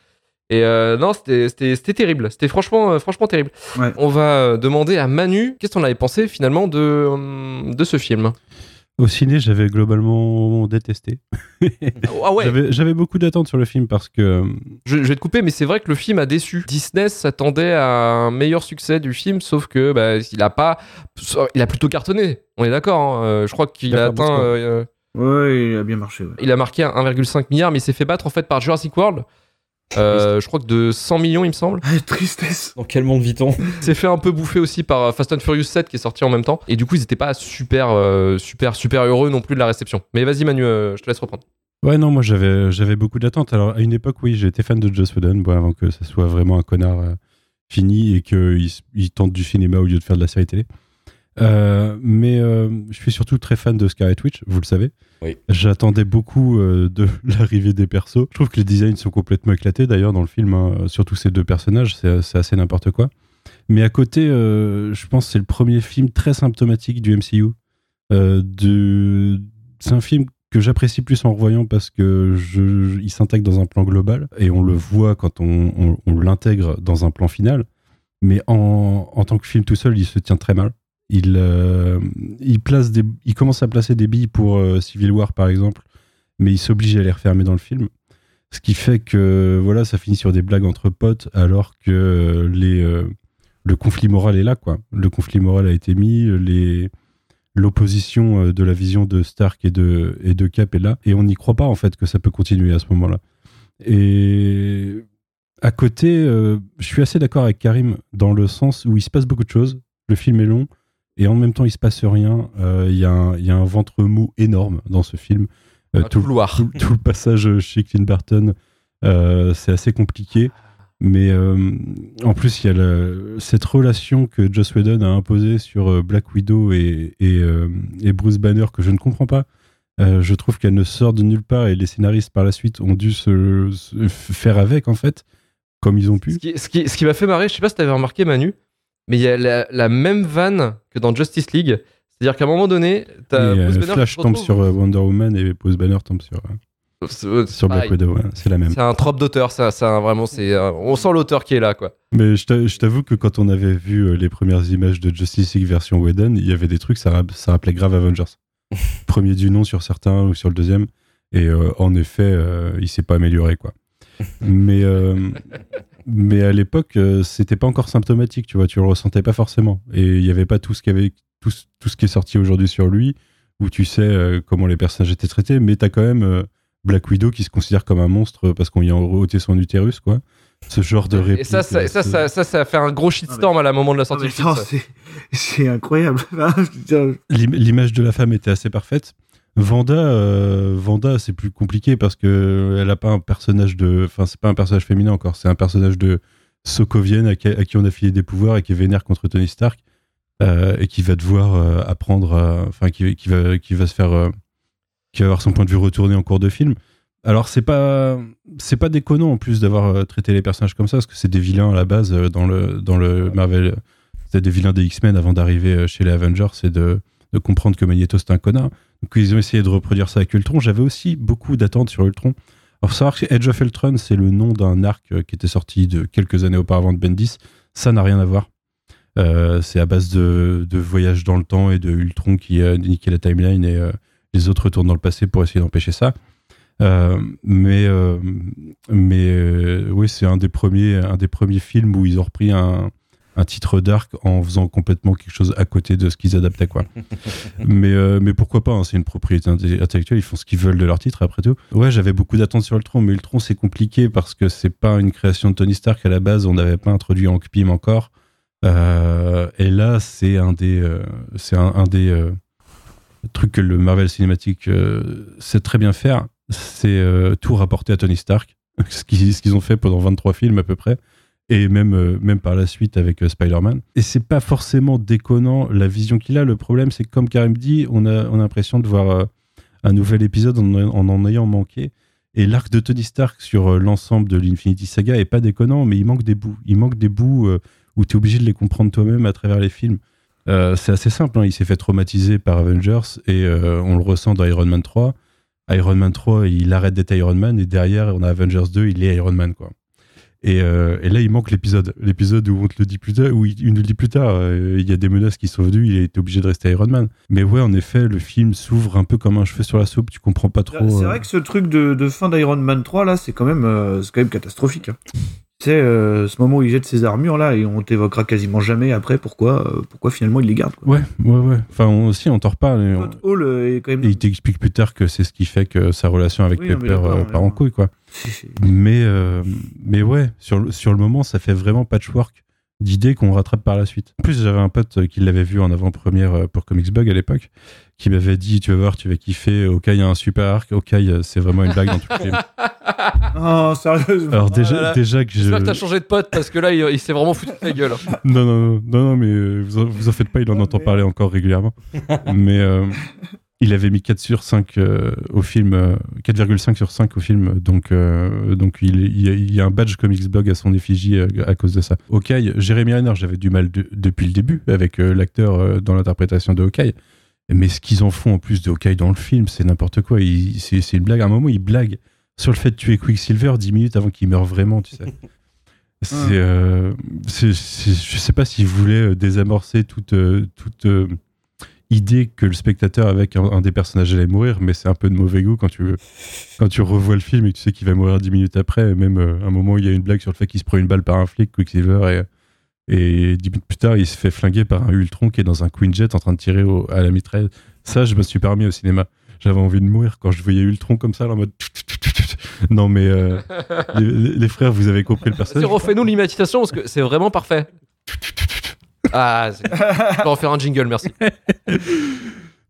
Et euh, non, c'était- c'était c'était terrible. C'était franchement, euh, franchement terrible.
Ouais.
On va euh, demander à Manu qu'est-ce qu'on avait pensé finalement de, euh, de ce film?
Au ciné, j'avais globalement détesté.
Ah ouais,
J'avais- beaucoup d'attentes sur le film parce que euh,
je, je vais te couper, mais c'est vrai que le film a déçu. Disney s'attendait à un meilleur succès du film, sauf que bah, il a pas, il a plutôt cartonné. On est d'accord. hein. Euh, je crois qu'il
Il a
atteint. euh,
Ouais, il a bien marché. ouais.
Il a marqué 1,5 milliard, mais il s'est fait battre en fait par Jurassic World. Euh, je crois que de 100 millions, il me semble.
Ah, tristesse.
Dans quel monde vit-on?
Il s'est fait un peu bouffer aussi par euh, Fast and Furious 7 qui est sorti en même temps. Et du coup, ils étaient pas super, euh, super, super heureux non plus de la réception. Mais vas-y, Manu, euh, je te laisse reprendre.
Ouais, non, moi j'avais j'avais beaucoup d'attentes. Alors à une époque, oui, j'étais fan de Joss Whedon, bon, avant que ça soit vraiment un connard fini et qu'il il tente du cinéma au lieu de faire de la série télé. Euh, mais euh, je suis surtout très fan de Scarlet Witch, vous le savez.
Oui.
J'attendais beaucoup euh, de l'arrivée des persos. Je trouve que les designs sont complètement éclatés d'ailleurs dans le film, hein, surtout ces deux personnages, c'est assez n'importe quoi. Mais à côté, je pense que c'est le premier film très symptomatique du MCU. De... C'est un film que j'apprécie plus en revoyant parce que je, je- il s'intègre dans un plan global et on le voit quand on, on- on l'intègre dans un plan final. Mais en, en tant que film tout seul, il se tient très mal. Il, euh, il, place il commence à placer des billes pour euh, Civil War, par exemple, mais il s'oblige à les refermer dans le film. Ce qui fait que voilà, ça finit sur des blagues entre potes, alors que euh, les, le conflit moral est là. Quoi. Le conflit moral a été mis, l'opposition de la vision de Stark et de, et de Cap est là, et on n'y croit pas en fait que ça peut continuer à ce moment-là. Et à côté, je suis assez d'accord avec Karim dans le sens où il se passe beaucoup de choses. Le film est long et en même temps il se passe rien. Euh, Il y, a un- il y a un ventre mou énorme dans ce film. Euh,
Un couloir.
tout, tout le passage chez Clint Barton, euh, c'est assez compliqué. Mais euh, en plus, il y a cette relation que Joss Whedon a imposée sur Black Widow et, et, euh, et Bruce Banner que je ne comprends pas. Euh, je trouve qu'elle ne sort de nulle part et les scénaristes par la suite ont dû se, se faire avec en fait, comme ils ont pu.
Ce qui, ce qui, ce qui m'a fait marrer, je sais pas si t'avais remarqué, Manu, mais il y a la, la même vanne que dans Justice League. C'est-à-dire qu'à un moment donné, t'as
euh,
Bruce Banner
Flash tombe sur euh, Wonder Woman et Bruce Banner tombe sur, euh,
c'est
sur Black. Widow. ouais, c'est la même.
C'est un trope d'auteur, ça, ça vraiment, c'est, euh, on sent l'auteur qui est là, quoi.
Mais je t'a- je t'avoue que quand on avait vu euh, les premières images de Justice League version Whedon, il y avait des trucs, ça, ça rappelait grave Avengers. Premier du nom sur certains ou sur le deuxième. Et euh, en effet, euh, il s'est pas amélioré, quoi. Mais, euh, mais à l'époque, euh, c'était pas encore symptomatique, tu vois, tu le ressentais pas forcément. Et il y avait pas tout ce, qu'il y avait, tout, tout ce qui est sorti aujourd'hui sur lui, où tu sais euh, comment les personnages étaient traités, mais t'as quand même euh, Black Widow qui se considère comme un monstre parce qu'on y a ôté son utérus, quoi. Ce genre de réplique.
Et ça, ça, ça, ça, ça, ça a fait un gros shitstorm à la moment de la sortie du film.
c'est- c'est incroyable.
L'image de la femme était assez parfaite. Vanda, euh, Vanda, c'est plus compliqué parce que elle a pas un personnage de, enfin c'est pas un personnage féminin encore, c'est un personnage de Sokovienne à qui, on a filé des pouvoirs et qui est vénère contre Tony Stark euh, et qui va devoir euh, apprendre, enfin qui, va, qui va se faire, qui va avoir son point de vue retourné en cours de film. Alors c'est pas, c'est pas déconnant en plus d'avoir traité les personnages comme ça parce que c'est des vilains à la base dans le dans le Marvel, c'était des vilains des X-Men avant d'arriver chez les Avengers, c'est de de comprendre que Magneto c'est un connard. Donc ils ont essayé de reproduire ça avec Ultron. J'avais aussi beaucoup d'attentes sur Ultron. Alors faut savoir que Edge of Ultron c'est le nom d'un arc euh, qui était sorti de quelques années auparavant de Bendis. Ça n'a rien à voir. Euh, c'est à base de, de voyage dans le temps et de Ultron qui a niqué la timeline et euh, les autres retournent dans le passé pour essayer d'empêcher ça. Mais mais oui, c'est un des premiers un des premiers films où ils ont repris un, un titre d'arc en faisant complètement quelque chose à côté de ce qu'ils adaptaient quoi. mais euh, mais pourquoi pas hein, C'est une propriété intellectuelle, ils font ce qu'ils veulent de leur titre après tout. Ouais, j'avais beaucoup d'attentes sur Ultron, mais Ultron c'est compliqué parce que c'est pas une création de Tony Stark à la base, on n'avait pas introduit Hank Pym encore. Euh, et là, c'est un des euh, c'est un, un des euh, trucs que le Marvel Cinematic sait très bien faire, c'est tout rapporter à Tony Stark, ce qu'ils ce qu'ils ont fait pendant 23 films à peu près, et même, euh, même par la suite avec euh, Spider-Man. Et c'est pas forcément déconnant la vision qu'il a. Le problème, c'est que comme Karim dit, on a, on a l'impression de voir euh, un nouvel épisode en en, ayant manqué. Et l'arc de Tony Stark sur l'ensemble de l'Infinity Saga est pas déconnant, mais il manque des bouts. Il manque des bouts où tu es obligé de les comprendre toi-même à travers les films. C'est assez simple, hein. il s'est fait traumatiser par Avengers et on le ressent dans Iron Man 3. Iron Man 3, il arrête d'être Iron Man et derrière, on a Avengers 2, il est Iron Man. quoi. Et, euh, et là, il manque l'épisode. L'épisode où on te le dit plus tard, où il, nous le dit plus tard, euh, il y a des menaces qui sont venues, il a été obligé de rester Iron Man. Mais ouais, en effet, le film s'ouvre un peu comme un cheveu sur la soupe, tu comprends pas trop.
C'est
euh,
vrai que ce truc de, de fin d'Iron Man 3, là, c'est quand, même, quand même catastrophique. hein. Tu sais, euh, ce moment où il jette ses armures, là, et on t'évoquera quasiment jamais après pourquoi, euh, pourquoi finalement il les garde. Quoi.
Ouais, ouais, ouais. Enfin, on, aussi, on t'en reparle. et on-
Scott Hall euh, est quand même.
Et il t'explique plus tard que c'est ce qui fait que sa relation avec
Oui,
Pepper part en couille, quoi. Mais, mais ouais, sur le moment, ça fait vraiment patchwork d'idées qu'on rattrape par la suite. En plus, j'avais un pote qui l'avait vu en avant-première euh, pour Comics Bug à l'époque, qui m'avait dit Tu vas voir, tu vas kiffer. Ok, il y a un super arc. Ok, c'est vraiment une blague dans tout le film.
Oh, sérieusement.
Alors, déjà,
là.
déjà que je.
J'espère que t'as changé de pote parce que là, il, il s'est vraiment foutu de ta gueule.
Non, non, non, non, non, mais euh, vous, en, vous en faites pas, il en
Oh,
entend parler encore régulièrement. mais euh, il avait mis 4 sur 5 euh, au film, euh, 4,5 sur 5 au film, donc, euh, donc il, il y a- un badge Comics Blog à son effigie euh, à cause de ça. Hawkeye, Jérémy Renner, j'avais du mal de- depuis le début avec euh, l'acteur euh, dans l'interprétation de Hawkeye. Mais ce qu'ils en font en plus de Hawkeye dans le film, c'est n'importe quoi. C'est une blague. À un moment, il blague sur le fait de tuer Quicksilver 10 minutes avant qu'il meure vraiment, tu sais. C'est, euh, je sais pas s'il voulait euh, désamorcer toute, euh, toute euh, idée que le spectateur avec un, un des personnages allait mourir, mais c'est un peu de mauvais goût quand tu, quand tu revois le film et que tu sais qu'il va mourir 10 minutes après. Et même euh, un moment où il y a une blague sur le fait qu'il se prend une balle par un flic, Quicksilver, et, et 10 minutes plus tard, il se fait flinguer par un Ultron qui est dans un Quinjet en train de tirer au- à la mitraille. Ça, je me suis pas remis au cinéma. J'avais envie de mourir quand je voyais Ultron comme ça, en mode. Non, mais euh, les, les frères, vous avez compris le personnage.
refais-nous l'imitation parce que c'est vraiment parfait. Ah, c'est- je peux en faire un jingle, merci.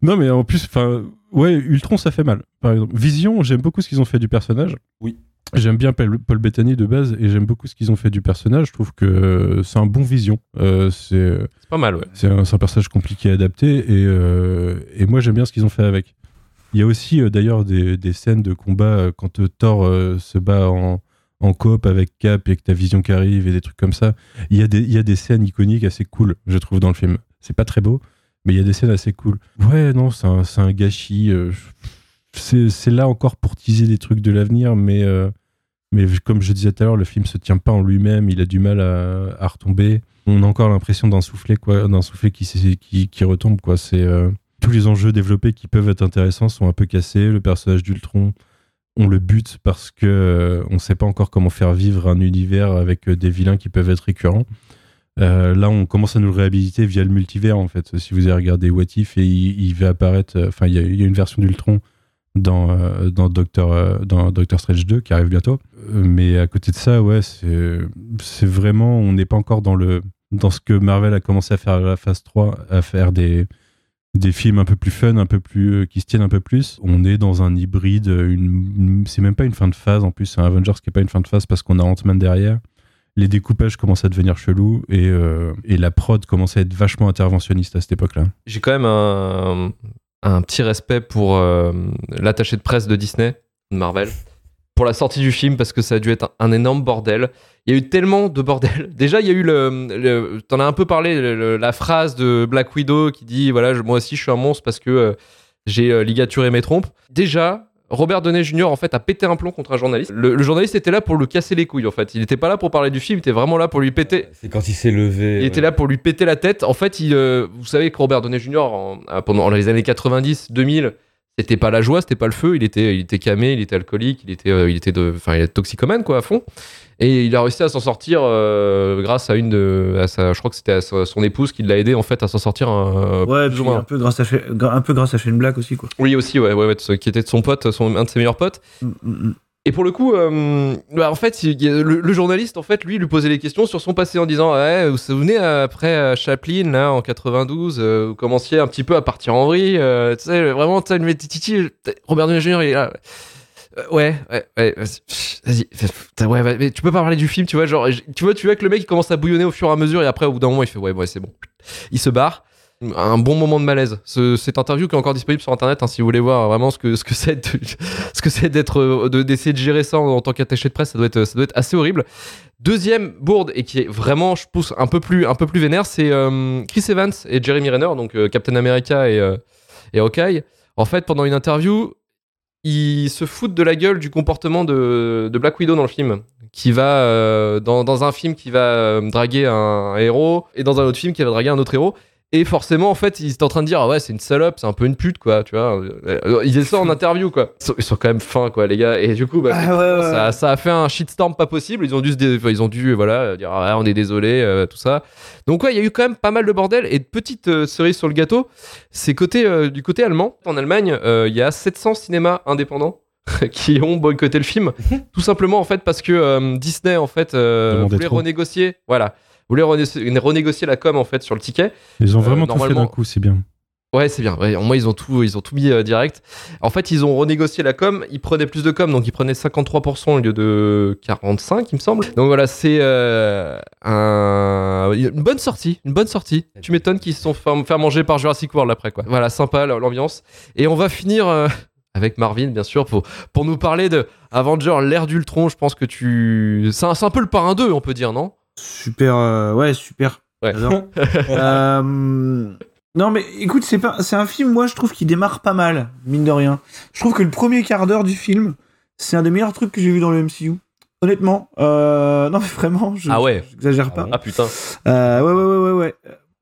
Non, mais en plus, enfin, ouais, Ultron, ça fait mal. Par exemple, Vision, j'aime beaucoup ce qu'ils ont fait du personnage.
Oui.
J'aime bien Paul, Paul Bettany de base et j'aime beaucoup ce qu'ils ont fait du personnage. Je trouve que euh, c'est un bon Vision. Euh, c'est
C'est pas mal, ouais.
c'est un, personnage compliqué à adapter et, euh, et moi j'aime bien ce qu'ils ont fait avec. Il y a aussi euh, d'ailleurs des, des scènes de combat euh, quand euh, Thor euh, se bat en, en coop avec Cap et que ta vision qui arrive et des trucs comme ça. Il y, a des, scènes iconiques assez cool, je trouve, dans le film. C'est pas très beau, mais il y a des scènes assez cool. Ouais, non, c'est un, gâchis. euh, c'est là encore pour teaser des trucs de l'avenir, mais, euh, comme je disais tout à l'heure, le film se tient pas en lui-même, il a du mal à, retomber. On a encore l'impression d'un soufflet, quoi, d'un qui retombe, quoi. C'est euh, tous les enjeux développés qui peuvent être intéressants sont un peu cassés. Le personnage d'Ultron, on le bute parce que euh, on sait pas encore comment faire vivre un univers avec euh, des vilains qui peuvent être récurrents. Euh, là, on commence à nous le réhabiliter via le multivers, en fait. Si vous avez regardé What If, il, va apparaître. Enfin, il y, a- une version d'Ultron dans, Doctor, dans Doctor Strange 2 qui arrive bientôt. Mais à côté de ça, ouais, c'est c'est vraiment. On n'est pas encore dans, le, dans ce que Marvel a commencé à faire à la phase 3, à faire des, des films un peu plus fun, un peu plus. euh, qui se tiennent un peu plus. On est dans un hybride. Une- c'est même pas une fin de phase, en plus, c'est un Avengers qui est pas une fin de phase parce qu'on a Ant-Man derrière les découpages commencent à devenir chelous et, euh, et la prod commence à être vachement interventionniste à cette époque-là.
J'ai quand même un, un petit respect pour euh, l'attaché de presse de Disney, de Marvel, pour la sortie du film parce que ça a dû être un, un énorme bordel. Il y a eu tellement de bordel. Déjà, il y a eu le. le- T'en as un peu parlé, le- la phrase de Black Widow qui dit voilà, je- moi aussi je suis un monstre parce que euh, j'ai euh, ligaturé mes trompes. Déjà. Robert Downey Jr. en fait a pété un plomb contre un journaliste. Le, le journaliste était là pour le casser les couilles en fait. Il était pas là pour parler du film, il était vraiment là pour lui péter.
C'est quand il s'est levé.
Il était là pour lui péter la tête. En fait, il, euh, vous savez que Robert Downey Jr. en- pendant les années 90, 2000, c'était pas la joie, c'était pas le feu. Il était, il était camé, il était alcoolique, il était, euh, il était de, enfin, il était toxicomane quoi à fond. Et il a réussi à s'en sortir euh, grâce à une de, à sa, je crois que c'était à son épouse qui l'a aidé en fait à s'en sortir. euh,
Ouais, puis un peu grâce à un peu grâce à Shane Black aussi quoi.
Oui aussi, ouais, ouais, ouais, qui était de son pote, son, un de ses meilleurs potes.
Mm, mm, mm.
Et pour le coup, euh, bah, en fait, le, journaliste, en fait, lui, lui posait les questions sur son passé en disant Ouais, vous vous souvenez, après euh, Chaplin, là, en 92, euh, vous commenciez un petit peu à partir en vrille, euh, tu sais, vraiment, tu sais, titi, Robert Downey Jr., il est là. Ouais, ouais, ouais, vas-y, ouais, mais tu peux pas parler du film, tu vois, genre, tu vois, tu vois que le mec il commence à bouillonner au fur et à mesure, et après, au bout d'un moment, il fait ouais, ouais, c'est bon. Il se barre. Un bon moment de malaise. Ce- cette interview qui est encore disponible sur internet, hein, si vous voulez voir vraiment ce que ce que c'est ce que c'est d'être euh, de- d'essayer de gérer ça en, tant qu'attaché de presse, ça doit être ça doit être assez horrible. Deuxième bourde et qui est vraiment, je pousse un peu plus un peu plus vénère, c'est euh, Chris Evans et Jeremy Renner, donc euh, Captain America et euh, et Hawkeye. En fait, pendant une interview, ils se foutent de la gueule du comportement de, de Black Widow dans le film, qui va dans, dans un film qui va draguer un héros et dans un autre film qui va draguer un autre héros. Et forcément, en fait, ils étaient en train de dire, ah ouais, c'est une salope, c'est un peu une pute, quoi, tu vois. Ils disaient ça en interview, quoi. Ils sont, ils sont quand même fins, quoi, les gars. Et du coup, bah,
Ah ouais, ouais,
ça,
ouais.
ça a fait un shitstorm pas possible. Ils ont dû, se dé- enfin, ils ont dû, voilà, dire, ah, on est désolé, euh, tout ça. Donc ouais, il y a eu quand même pas mal de bordel. Et de petite euh, cerise sur le gâteau, c'est côté euh, du côté allemand. En Allemagne, euh, il y a 700 cinémas indépendants qui ont boycotté le film, tout simplement en fait parce que euh, Disney en fait euh, voulait
trop.
renégocier, voilà, voulait rené- renégocier la com en fait sur le ticket.
Ils ont
Euh,
vraiment tout fait d'un coup, c'est bien.
Ouais, c'est bien. Ouais, moi, ils ont tout, ils ont tout mis euh, direct. En fait, ils ont renégocié la com. Ils prenaient plus de com, donc ils prenaient 53% au lieu de 45, il me semble. Donc voilà, c'est euh, un- une bonne sortie, une bonne sortie. Tu m'étonnes qu'ils se sont fait faire manger par Jurassic World après, quoi. Voilà, sympa l'ambiance. Et on va finir. euh, avec Marvin, bien sûr, pour, pour nous parler de Avenger, l'ère d'Ultron. Je pense que tu. C'est un, un peu le parrain 2, on peut dire, non?
Super, euh, ouais, super.
Ouais.
Euh, non, mais écoute, c'est pas, c'est un film, moi, je trouve qu'il démarre pas mal, mine de rien. Je trouve que le premier quart d'heure du film, c'est un des meilleurs trucs que j'ai vu dans le MCU. Honnêtement, euh, non, mais vraiment, je,
Ah ouais.
j'exagère pas.
Ah putain.
Euh, ouais, ouais, ouais, ouais, ouais.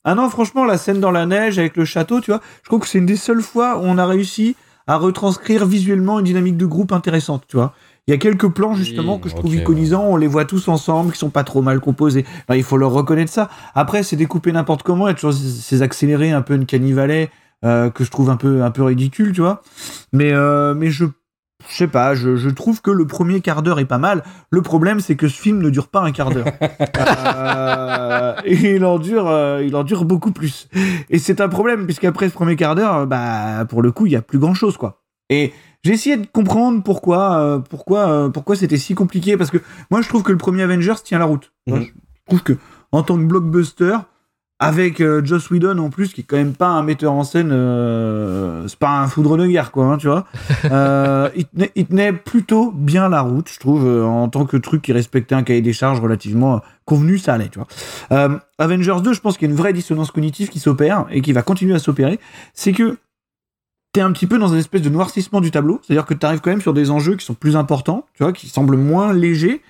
Ah non, franchement, la scène dans la neige avec le château, tu vois, je trouve que c'est une des seules fois où on a réussi à retranscrire visuellement une dynamique de groupe intéressante, tu vois. Il y a quelques plans, justement,
Oui,
que je trouve iconisants, on les voit tous ensemble, qui sont pas trop mal composés. Il faut leur reconnaître ça. Après, c'est découpé n'importe comment, il y a toujours ces accélérés un peu une canivalet, euh, que je trouve un peu, un peu ridicule, tu vois. Mais, euh, mais je, je sais pas, je, je trouve que le premier quart d'heure est pas mal. Le problème, c'est que ce film ne dure pas un quart d'heure. Euh, et il en dure, euh, il en dure beaucoup plus. Et c'est un problème puisqu'après ce premier quart d'heure, euh, bah pour le coup, il y a plus grand chose quoi. Et j'ai essayé de comprendre pourquoi, euh, pourquoi, euh, pourquoi c'était si compliqué parce que moi je trouve que le premier Avengers tient la route.
Mhm.
Je trouve que en tant que blockbuster. Avec euh, Joss Whedon en plus, qui est quand même pas un metteur en scène, c'est pas un foudre de guerre, quoi, hein, tu vois. Il, tenait, il tenait plutôt bien la route, je trouve, en tant que truc qui respectait un cahier des charges relativement convenu, ça allait, tu vois. Avengers 2, je pense qu'il y a une vraie dissonance cognitive qui s'opère et qui va continuer à s'opérer. C'est que t'es un petit peu dans une espèce de noircissement du tableau, c'est-à-dire que t'arrives quand même sur des enjeux qui sont plus importants, tu vois, qui semblent moins légers.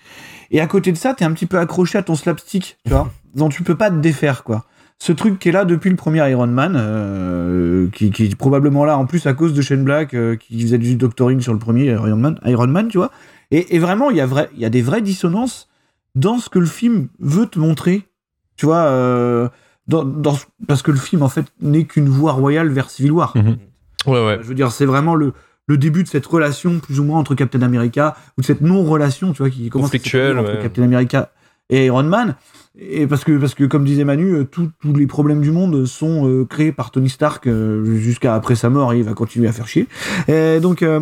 Et à côté de ça, t'es un petit peu accroché à ton slapstick, tu vois, dont tu peux pas te défaire, quoi. ce truc qui est là depuis le premier Iron Man, euh, qui, qui est probablement là en plus à cause de Shane Black euh, qui faisait du doctoring sur le premier Iron Man, Iron Man tu vois. Et, et vraiment, il y, a vrai, il y a des vraies dissonances dans ce que le film veut te montrer, tu vois, euh, dans, dans, parce que le film en fait n'est qu'une voie royale vers Civil War.
Mhm.
Ouais, ouais.
Je veux dire, c'est vraiment le, le début de cette relation plus ou moins entre Captain America ou de cette non-relation, tu vois, qui commence à entre
ouais.
Captain America et Iron Man. Et parce que, parce que comme disait Manu, euh, tous les problèmes du monde sont euh, créés par Tony Stark euh, jusqu'à après sa mort et il va continuer à faire chier. Et donc, euh,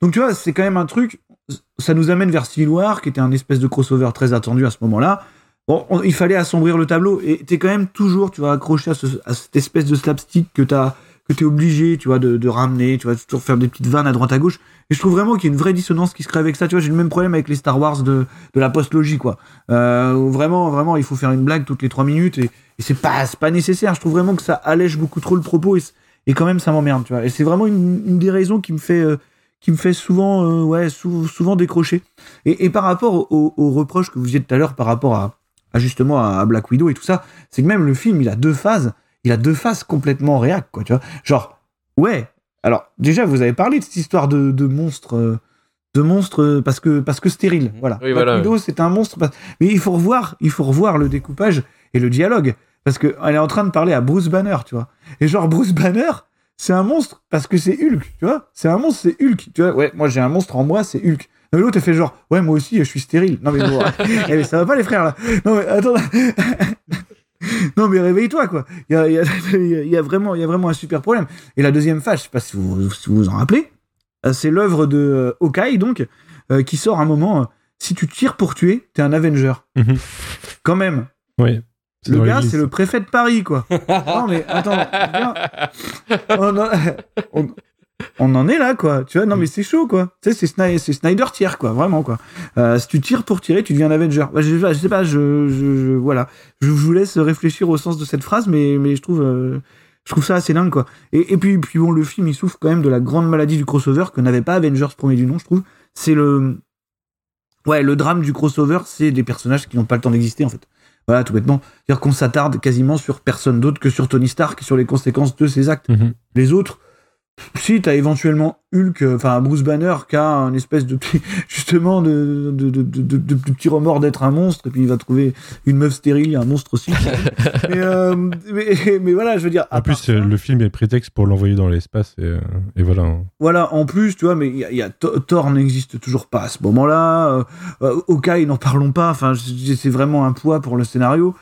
donc tu vois, c'est quand même un truc. Ça nous amène vers Civil War, qui était un espèce de crossover très attendu à ce moment-là. Bon, on- il fallait assombrir le tableau et t'es quand même toujours, tu vois, accroché à, ce- à cette espèce de slapstick que t'as que t'es obligé, tu vois, de, de ramener, tu vois, toujours faire des petites vannes à droite à gauche. Et je trouve vraiment qu'il y a une vraie dissonance qui se crée avec ça. Tu vois, j'ai le même problème avec les Star Wars de, de la post-logie, quoi. Euh, vraiment, vraiment, il faut faire une blague toutes les trois minutes et, et c'est pas, pas nécessaire. Je trouve vraiment que ça allège beaucoup trop le propos et, et quand même ça m'emmerde, tu vois. Et c'est vraiment une, des raisons qui me fait, euh, qui me fait souvent, euh, ouais, sou- souvent décrocher. Et, par rapport aux au, reproches que vous disiez tout à l'heure par rapport à justement à Black Widow et tout ça, c'est que même le film, il a deux phases. Il a deux phases complètement réac, quoi, tu vois. Genre, ouais. Alors, déjà, vous avez parlé de cette histoire de, de monstre. euh, de monstre euh, parce que parce que stérile voilà
Oui, voilà.
C'est un monstre mais il faut revoir il faut revoir le découpage et le dialogue parce que elle est en train de parler à Bruce Banner tu vois et genre Bruce Banner c'est un monstre parce que c'est Hulk tu vois c'est un monstre c'est Hulk tu vois ouais moi j'ai un monstre en moi c'est Hulk l'autre elle fait genre ouais moi aussi je suis stérile non mais bon eh, mais ça va pas les frères là non mais attends non mais réveille-toi quoi il y a, il y, a, il y a vraiment il y a vraiment un super problème et la deuxième phase je sais pas si vous si vous, vous en rappelez euh, c'est l'œuvre de euh, Hawkeye donc euh, qui sort un moment euh, si tu tires pour tuer t'es un Avenger
Mhm.
quand même
Oui.
Le gars, c'est le préfet de Paris, quoi. non, mais attends. On, on- on en est là, quoi. Tu vois, non, mais c'est chaud, quoi. Tu sais, c'est Snyder, c'est Snyder tire, quoi, vraiment, quoi. Euh, si tu tires pour tirer, tu deviens un Avenger. Bah, je, je sais pas, je, je, je- voilà. Je vous laisse réfléchir au sens de cette phrase, mais, mais je trouve. euh, je trouve ça assez dingue, quoi. Et, et puis, puis, bon, le film, il souffre quand même de la grande maladie du crossover que n'avait pas Avengers premier du nom, je trouve. C'est le. Ouais, le drame du crossover, c'est des personnages qui n'ont pas le temps d'exister, en fait. Voilà, tout bêtement. C'est-à-dire qu'on s'attarde quasiment sur personne d'autre que sur Tony Stark et sur les conséquences de ses actes.
Mhm.
Les autres, si t'as éventuellement Hulk, euh, enfin Bruce Banner, qui a un espèce de petit, justement de, de, de, de, de- de petit remords d'être un monstre, et puis il va trouver une meuf stérile, un monstre aussi. mais, euh, mais, mais voilà, je veux dire.
En plus, le film est prétexte pour l'envoyer dans l'espace et, euh, et voilà.
Voilà, en plus, tu vois, mais il y a, y a Thor n'existe toujours pas à ce moment-là. Euh, Hawkeye, n'en parlons pas. Enfin, c'est vraiment un poids pour le scénario.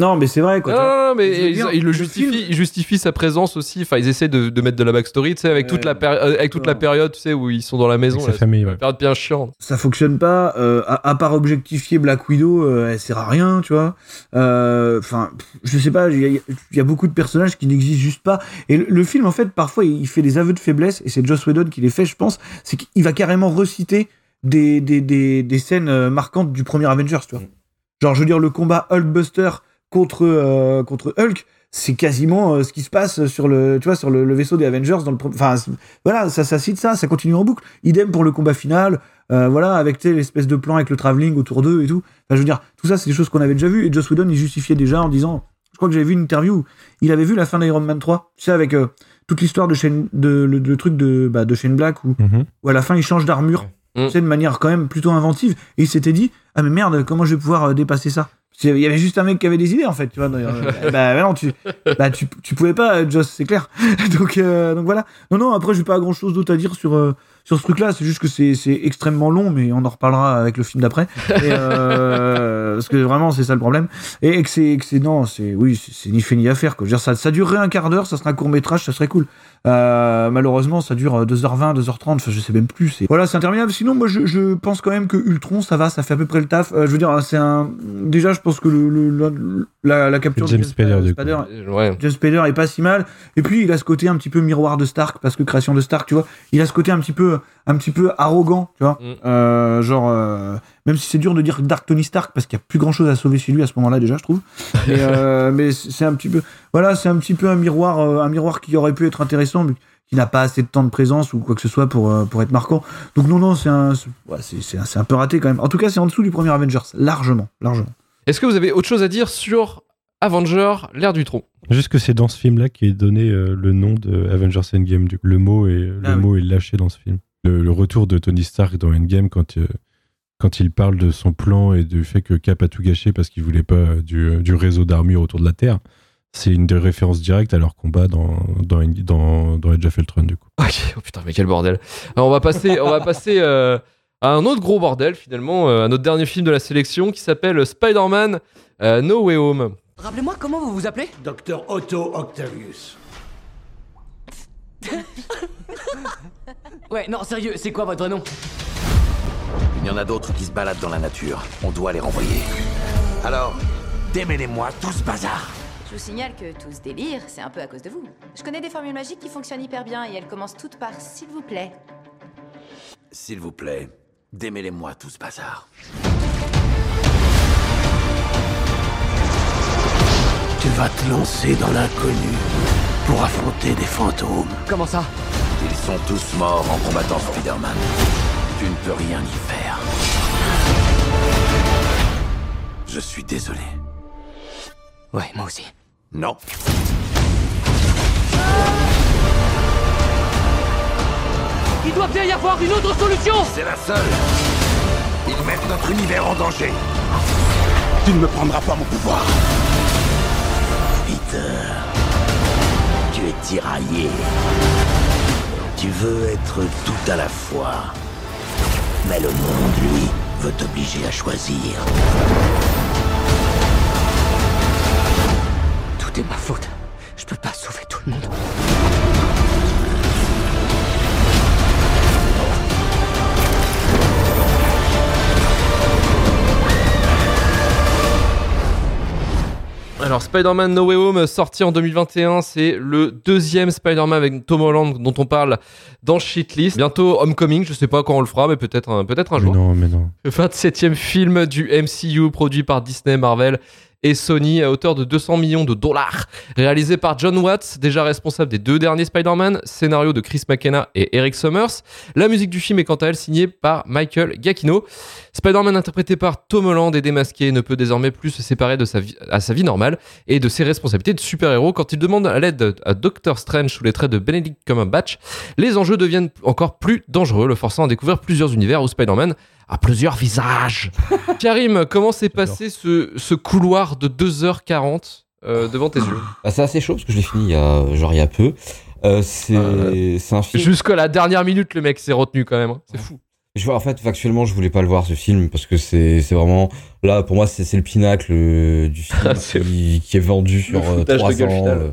Non, mais c'est vrai, quoi.
Non, non, mais
Je veux
il,
dire,
il le
le
justifie,
film-
il justifie sa présence aussi. Enfin, ils essaient de, de mettre de la backstory, tu sais, avec toute
Ouais,
la euh, avec toute la
d'accord.
période, tu sais, où ils sont dans la maison.
Avec sa
là,
famille, ouais.
période bien chiante.
ça fonctionne pas. euh, à, à part objectifier Black Widow, euh, elle sert à rien, tu vois. Euh, Enfin, je sais pas. Il y, a- il y a beaucoup de personnages qui n'existent juste pas. Et le, le film, en fait, parfois, il fait des aveux de faiblesse. Et c'est Joss Whedon qui les fait, je pense. C'est qu'il va carrément reciter des, des, des, des scènes marquantes du premier Avengers, tu vois. Genre, je veux dire, le combat Hulkbuster contre, euh, contre Hulk, c'est quasiment euh, ce qui se passe sur le, tu vois, sur le, le vaisseau des Avengers dans le, enfin, c'est- voilà, ça, ça cite ça, ça continue en boucle. Idem pour le combat final, euh, voilà, avec l'espèce de plan avec le travelling autour d'eux et tout. Enfin, je veux dire, tout ça, c'est des choses qu'on avait déjà vues. Et Joss Whedon, il justifiait déjà en disant, je crois que j'avais vu une interview où il avait vu la fin d'Iron Man 3, tu sais, avec euh, toute l'histoire de Shane, de, le, le truc de, bah, de Shane Black où,
Mhm.
où à la fin il change d'armure, tu sais, de manière quand même plutôt inventive. Et il s'était dit, ah mais merde, comment je vais pouvoir euh, dépasser ça? Il y avait juste un mec qui avait des idées en fait, tu vois. Euh, bah, bah non, tu, bah, tu, tu pouvais pas, euh, Joss, c'est clair. donc, euh, donc voilà. Non, non, après, j'ai pas grand chose d'autre à dire sur, euh, sur ce truc-là. C'est juste que c'est c'est extrêmement long, mais on en reparlera avec le film d'après. Et, euh, parce que vraiment, c'est ça le problème. Et, et que c'est, que c'est, non, c'est, oui, c'est ni fait ni à faire, quoi. Je veux dire, ça, ça durerait un quart d'heure, ça serait un court-métrage, ça serait cool. Euh, malheureusement, ça dure euh, 2h20, 2h30, enfin, je sais même plus. c'est- Voilà, c'est interminable. Sinon, moi, je, je pense quand même que Ultron, ça va, ça fait à peu près le taf. Euh, je veux dire, c'est un. Déjà, je pense que le, le- la, la, la capture
James
de
Spader, du coup.
Ouais.
James Spader est pas si mal. Et puis, il a ce côté un petit peu miroir de Stark, parce que création de Stark, tu vois. Il a ce côté un petit peu, un petit peu arrogant, tu vois.
Mm.
Euh, genre, euh, même si c'est dur de dire Dark Tony Stark, parce qu'il y a plus grand chose à sauver chez lui à ce moment-là, déjà, je trouve. Mais, euh, mais c'est un petit peu, voilà, c'est un petit peu un miroir, euh, un miroir qui aurait pu être intéressant, mais qui n'a pas assez de temps de présence ou quoi que ce soit pour, euh, pour être marquant. Donc, non, non, c'est un, c'est- ouais, un, c'est un peu raté quand même. En tout cas, c'est en dessous du premier Avengers, largement, largement.
Est-ce que vous avez autre chose à dire sur Avenger, l'ère du tronc.
Juste que c'est dans ce film-là qui est donné euh, le nom de Avengers Endgame. Du coup. Le mot est le
Ah oui.
mot est lâché dans ce film. Le, le retour de Tony Stark dans Endgame quand euh, quand il parle de son plan et du fait que Cap a tout gâché parce qu'il voulait pas euh, du, du réseau d'armure autour de la Terre. C'est une des références directes à leur combat dans dans dans, dans Age of Ultron du coup.
Ok, oh putain, mais quel bordel. Alors, on va passer, on va passer euh, à un autre gros bordel, finalement, euh, à notre dernier film de la sélection qui s'appelle Spider-Man euh, No Way Home.
Rappelez-moi comment vous vous appelez?
Docteur Otto Octavius.
Ouais, non, sérieux, c'est quoi votre nom?
Il y en a d'autres qui se baladent dans la nature. On doit les renvoyer. Alors, démêlez-moi tout ce bazar.
Je vous signale que tout ce délire, c'est un peu à cause de vous. Je connais des formules magiques qui fonctionnent hyper bien et elles commencent toutes par s'il vous plaît.
S'il vous plaît, démêlez-moi tout ce bazar.
Tu vas te lancer dans l'inconnu pour affronter des fantômes.
Comment ça?
Ils sont tous morts en combattant Spider-Man. Tu ne peux rien y faire. Je suis désolé.
Ouais, moi aussi.
Non.
Il doit bien y avoir une autre solution
C'est la seule. Ils mettent notre univers en danger.
Tu ne me prendras pas mon pouvoir.
Peter, tiraillé. Tu veux être tout à la fois. Mais le monde, lui, veut t'obliger à choisir.
Tout est ma faute. Je peux pas sauver tout le monde.
Alors, Spider-Man No Way Home, sorti en 2021, c'est le deuxième Spider-Man avec Tom Holland dont on parle dans Shitlist. Bientôt Homecoming, je sais pas quand on le fera, mais peut-être un, peut-être un
Mais
jour.
non, mais non.
Le 27e film du MCU produit par Disney, Marvel et Sony à hauteur de 200 millions de dollars. Réalisé par John Watts, déjà responsable des deux derniers Spider-Man, scénario de Chris McKenna et Eric Summers. La musique du film est quant à elle signée par Michael Giacchino. Spider-Man interprété par Tom Holland et démasqué ne peut désormais plus se séparer de sa vie, à sa vie normale et de ses responsabilités de super-héros quand il demande l'aide à Doctor Strange sous les traits de Benedict Cumberbatch. Les enjeux deviennent encore plus dangereux, le forçant à découvrir plusieurs univers où Spider-Man a plusieurs visages. Karim, comment s'est passé ce, ce couloir de 2h40 euh, devant tes yeux
Bah, c'est assez chaud parce que je l'ai fini il y a, genre il y a peu. Euh, c'est c'est un film.
Jusqu'à la dernière minute, le mec s'est retenu quand même. hein. C'est fou.
Je vois, en fait, factuellement, je voulais pas le voir ce film parce que c'est c'est vraiment là pour moi c'est c'est le pinacle euh, du film
C'est
qui, qui est vendu sur trois ans. euh,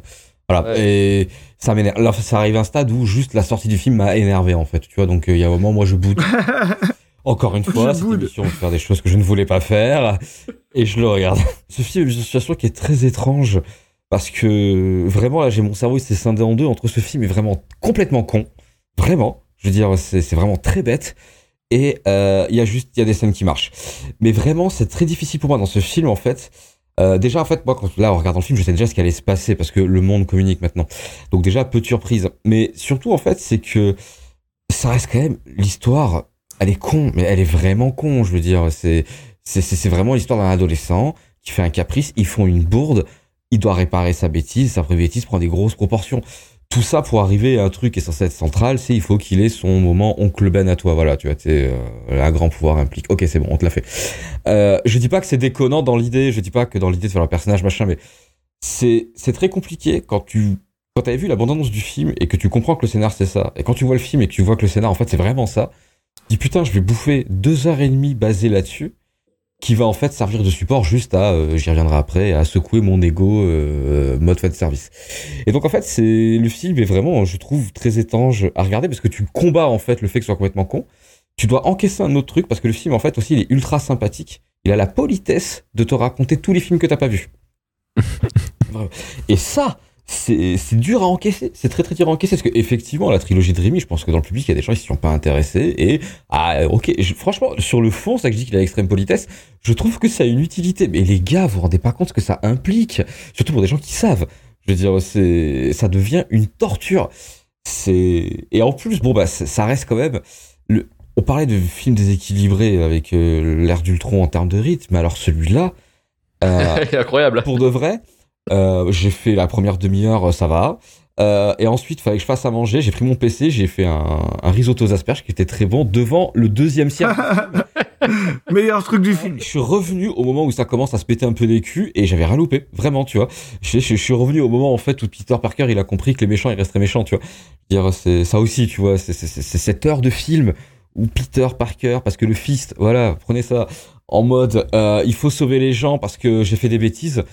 voilà
Ouais.
et ça m'énerve. Là, ça arrive à un stade où juste la sortie du film m'a énervé en fait. Tu vois, donc euh, il y a un moment moi je boude. Encore une fois, cette émission de faire des choses que je ne voulais pas faire et je le regarde. Ce film est une situation qui est très étrange parce que vraiment là j'ai mon cerveau il s'est scindé en deux entre ce film est vraiment complètement con, vraiment. Je veux dire c'est vraiment très bête et euh, il y a juste il y a des scènes qui marchent. Mais vraiment c'est très difficile pour moi dans ce film en fait. Euh, déjà en fait moi quand là en regardant le film je sais déjà ce qui allait se passer parce que le monde communique maintenant. Donc déjà peu de surprises. Mais surtout en fait c'est que ça reste quand même l'histoire elle est con, mais elle est vraiment con, je veux dire. C'est, c'est, c'est c'est vraiment l'histoire d'un adolescent qui fait un caprice, ils font une bourde, il doit réparer sa bêtise, sa bêtise prend des grosses proportions. Tout ça pour arriver à un truc qui est censé être central, c'est il faut qu'il ait son moment oncle Ben à toi, voilà, tu vois, sais, euh, un grand pouvoir implique. Ok, c'est bon, on te l'a fait. Euh, je dis pas que c'est déconnant dans l'idée, je dis pas que dans l'idée de faire un personnage machin, mais c'est, c'est très compliqué quand tu, quand t'avais vu l'abondance du film et que tu comprends que le scénar c'est ça, et quand tu vois le film et que tu vois que le scénar en fait c'est vraiment ça, dis putain, je vais bouffer deux heures et demie basées là-dessus, qui va en fait servir de support juste à, euh, j'y reviendrai après, à secouer mon ego euh, mode fan service. Et donc en fait, c'est le film est vraiment, je trouve, très étrange à regarder parce que tu combats en fait le fait que ce soit complètement con. Tu dois encaisser un autre truc parce que le film en fait aussi il est ultra sympathique. Il a la politesse de te raconter tous les films que t'as pas vus. Et ça, c'est dur à encaisser. C'est très très dur à encaisser parce que effectivement la trilogie de Rémi, je pense que dans le public il y a des gens qui s'y sont pas intéressés et ah ok, je- franchement sur le fond, ça que je dis qu'il a l'extrême politesse. Je trouve que ça a une utilité, mais les gars, vous vous rendez pas compte ce que ça implique, surtout pour des gens qui savent. Je veux dire, c'est ça devient une torture. C'est et en plus bon bah ça reste quand même le. On parlait de films déséquilibrés avec euh, l'ère d'Ultron en termes de rythme, mais alors celui-là. euh,
Incroyable.
pour de vrai, Euh, j'ai fait la première demi-heure, ça va. Euh, et ensuite, il fallait que je fasse à manger. J'ai pris mon PC, j'ai fait un, un risotto aux asperges qui était très bon devant le deuxième tiers.
Meilleur truc du film.
Je suis revenu au moment où ça commence à se péter un peu les culs et j'avais rien loupé, vraiment, tu vois. Je, je, je suis revenu au moment en fait où Peter Parker il a compris que les méchants ils resteraient méchants, tu vois. Dire, c'est ça aussi, tu vois. C'est cette heure de film où Peter Parker, parce que le fist, voilà, prenez ça en mode euh, il faut sauver les gens parce que j'ai fait des bêtises.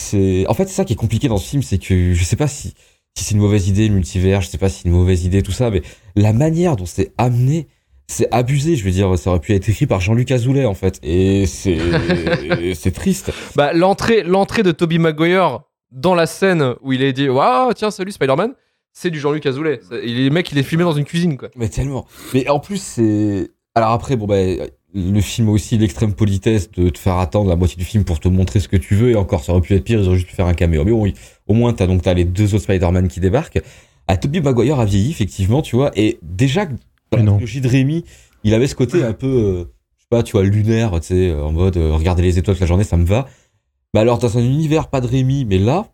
C'est en fait c'est ça qui est compliqué dans ce film, c'est que je sais pas si si c'est une mauvaise idée le multivers, je sais pas si c'est une mauvaise idée tout ça, mais la manière dont c'est amené, c'est abusé. Je veux dire, ça aurait pu être écrit par Jean-Luc Azoulay en fait, et c'est c'est triste.
Bah, l'entrée, l'entrée de Toby Maguire dans la scène où il est dit Waouh, tiens, salut Spider-Man, c'est du Jean-Luc Azoulay. Il est le mec, il est filmé dans une cuisine, quoi.
Mais tellement. Mais en plus, c'est. Alors après, bon, bah, le film a aussi l'extrême politesse de te faire attendre la moitié du film pour te montrer ce que tu veux. Et encore, ça aurait pu être pire, ils auraient juste pu faire un caméo. Mais bon, oui, au moins, t'as donc t'as les deux autres Spider-Man qui débarquent. À Tobey Maguire a vieilli, effectivement, tu vois. Et déjà, dans la trilogie de Rémi, il avait ce côté un peu, euh, je sais pas, tu vois, lunaire, tu sais, en mode euh, regarder les étoiles toute la journée, ça me va. Bah alors, dans un univers pas de Rémi, mais là,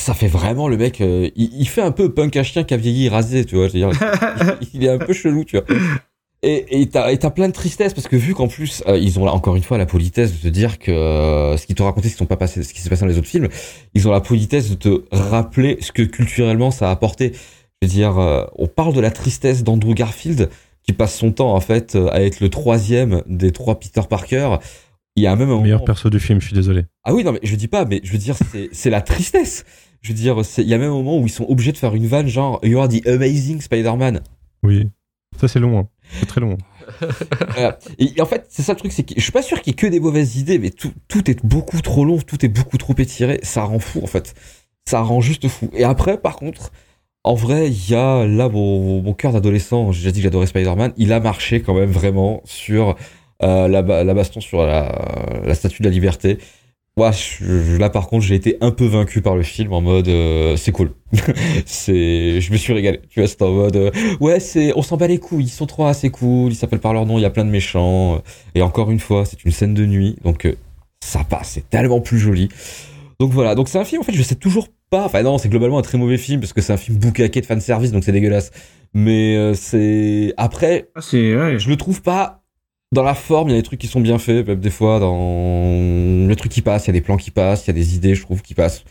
ça fait vraiment le mec. euh, il, il fait un peu punk à chien qui a vieilli rasé, tu vois. Je veux dire, il, il est un peu chelou, tu vois. Et t'as et t'as plein de tristesse parce que vu qu'en plus euh, ils ont là, encore une fois la politesse de te dire que euh, ce qu'ils t'ont raconté, ce qui pas passé, ce qui s'est passé dans les autres films, ils ont la politesse de te rappeler ce que culturellement ça a apporté. Je veux dire, euh, on parle de la tristesse d'Andrew Garfield qui passe son temps en fait à être le troisième des trois Peter Parker. Il y a même un
Meilleur
moment-
perso du film, je suis désolé.
ah oui, non, mais je dis pas, mais je veux dire, c'est, la tristesse. Je veux dire, il y a même un moment où ils sont obligés de faire une vanne genre, You are the amazing Spider-Man.
Oui. Ça, c'est long. C'est très long.
Et, en fait, c'est ça le truc, c'est que je suis pas sûr qu'il y ait que des mauvaises idées, mais tout, est beaucoup trop long, tout est beaucoup trop étiré. Ça rend fou, en fait. Ça rend juste fou. Et après, par contre, en vrai, il y a là mon, cœur d'adolescent, j'ai déjà dit que j'adorais Spider-Man, il a marché quand même vraiment sur euh, la, ba- la baston sur la statue de la liberté. Je- là par contre, j'ai été un peu vaincu par le film en mode euh, c'est cool. c'est, je me suis régalé. Tu vois, c'est en mode euh, ouais, c'est, on s'en bat les couilles. Ils sont trois, c'est cool. Ils s'appellent par leur nom. Il y a plein de méchants. euh, Et encore une fois, c'est une scène de nuit, donc euh, ça passe. C'est tellement plus joli. Donc voilà. Donc c'est un film. En fait, je sais toujours pas. Enfin non, c'est globalement un très mauvais film parce que c'est un film boucaqué de fan service, donc c'est dégueulasse. Mais c'est après, je le trouve pas dans la forme, il y a des trucs qui sont bien faits, des fois dans le truc qui passe, il y a des plans qui passent, il y a des idées, je trouve, qui passent.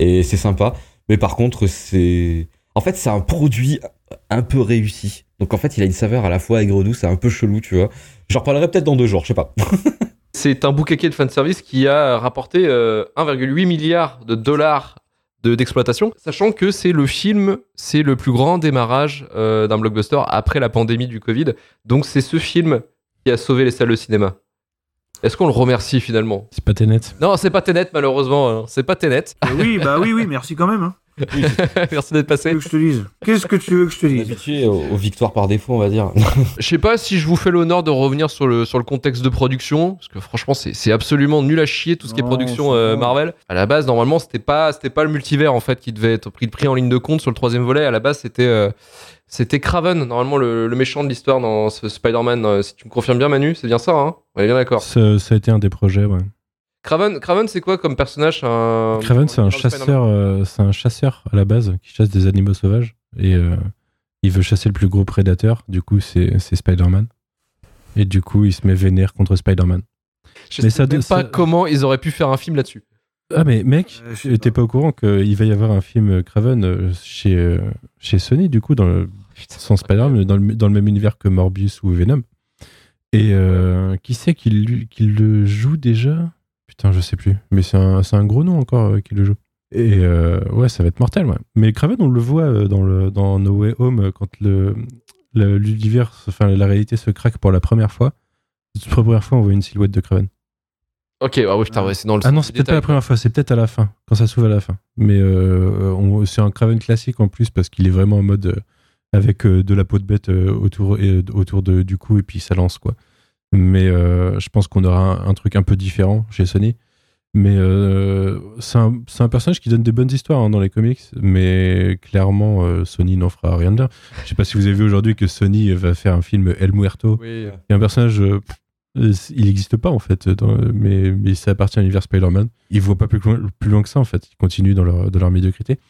Et c'est sympa. Mais par contre, c'est. En fait, c'est un produit un peu réussi. Donc en fait, il a une saveur à la fois aigre-douce, c'est un peu chelou, tu vois. J'en reparlerai peut-être dans deux jours, je sais pas.
C'est un boucaquet de fanservice qui a rapporté euh, 1,8 milliard de dollars de- d'exploitation, sachant que c'est le film, c'est le plus grand démarrage euh, d'un blockbuster après la pandémie du Covid. Donc c'est ce film qui a sauvé les salles de cinéma. Est-ce qu'on le remercie finalement?
C'est pas Tenet.
Non, c'est pas Tenet malheureusement. hein. C'est pas Tenet.
Oui, bah oui, oui, merci quand même. hein.
Merci d'être passé.
Que je te dise? Qu'est-ce que tu veux que je te dise?
Habitué aux, aux victoires par défaut, on va dire.
Je sais pas si je vous fais l'honneur de revenir sur le, sur le contexte de production, parce que franchement, c'est c'est absolument nul à chier tout ce qui est production euh. Marvel. À la base, normalement, c'était pas, c'était pas le multivers en fait qui devait être pris, pris en ligne de compte sur le troisième volet. À la base, c'était euh, c'était Craven, normalement le, le méchant de l'histoire dans Spider-Man. euh, si tu me confirmes bien, Manu, c'est bien ça, hein? On est bien d'accord.
Ça, ça a été un des projets, ouais.
Craven, Craven c'est quoi comme personnage? Un...
Craven, c'est un chasseur, euh, c'est un chasseur à la base qui chasse des animaux sauvages et euh, il veut chasser le plus gros prédateur. Du coup, c'est c'est Spider-Man. Et du coup, il se met vénère contre Spider-Man.
Je
Mais
sais
ça
même pas comment ils auraient pu faire un film là-dessus.
Ah mais mec, t'es pas au courant qu'il va y avoir un film euh, Craven euh, chez, euh, chez Sony du coup dans le sans Spider-Man dans le, dans le même univers que Morbius ou Venom. Et euh, qui c'est qui, qui le joue déjà? Putain, je sais plus. Mais c'est un, c'est un gros nom encore euh, qui le joue. Et euh, ouais, ça va être mortel. ouais. Mais Craven, on le voit euh, dans, le, dans No Way Home quand le le- l'univers, enfin la réalité se craque pour la première fois. Pour la première fois, on voit une silhouette de Craven.
Ok, ah oui, putain, ouais, c'est dans le
Ah non, c'est peut-être pas la première fois, c'est peut-être à la fin, quand ça s'ouvre à la fin. Mais euh, c'est un Craven classique en plus parce qu'il est vraiment en mode euh, avec euh, de la peau de bête autour, et, autour de, du cou et puis ça lance quoi. Mais euh, je pense qu'on aura un, un truc un peu différent chez Sony. Mais euh, c'est un, personnage qui donne des bonnes histoires hein, dans les comics, mais clairement euh, Sony n'en fera rien de bien. Je sais pas si vous avez vu aujourd'hui que Sony va faire un film El Muerto.
Oui.
Il y a un personnage, euh, pff, Il n'existe pas en fait, dans- mais, mais ça appartient à l'univers Spider-Man. Ils ne vont pas plus loin, plus loin que ça en fait. Ils continuent dans leur, dans leur médiocrité.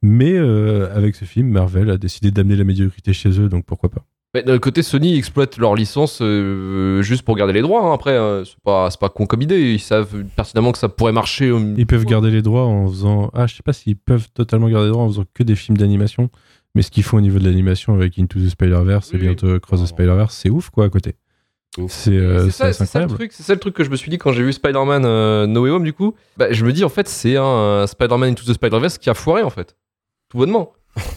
Mais avec ce film, Marvel a décidé d'amener la médiocrité chez eux, donc pourquoi pas.
Mais d'un côté, Sony exploite leur licence euh, juste pour garder les droits. hein. Après, euh, c'est pas, c'est pas con comme idée. Ils savent pertinemment que ça pourrait marcher.
Ils peuvent garder les droits en faisant. Ah, je sais pas s'ils peuvent totalement garder les droits en faisant que des films d'animation. Mais ce qu'ils font au niveau de l'animation avec Into the Spider-Verse et
Oui,
bientôt Cross the Spider-Verse, c'est ouf quoi à côté. C'est euh,
c'est ça, le truc, c'est ça le truc que je me suis dit quand j'ai vu Spider-Man euh, No Way Home du coup. Bah, je me dis en fait c'est un Spider-Man Into the Spider-Verse qui a foiré en fait, tout bonnement.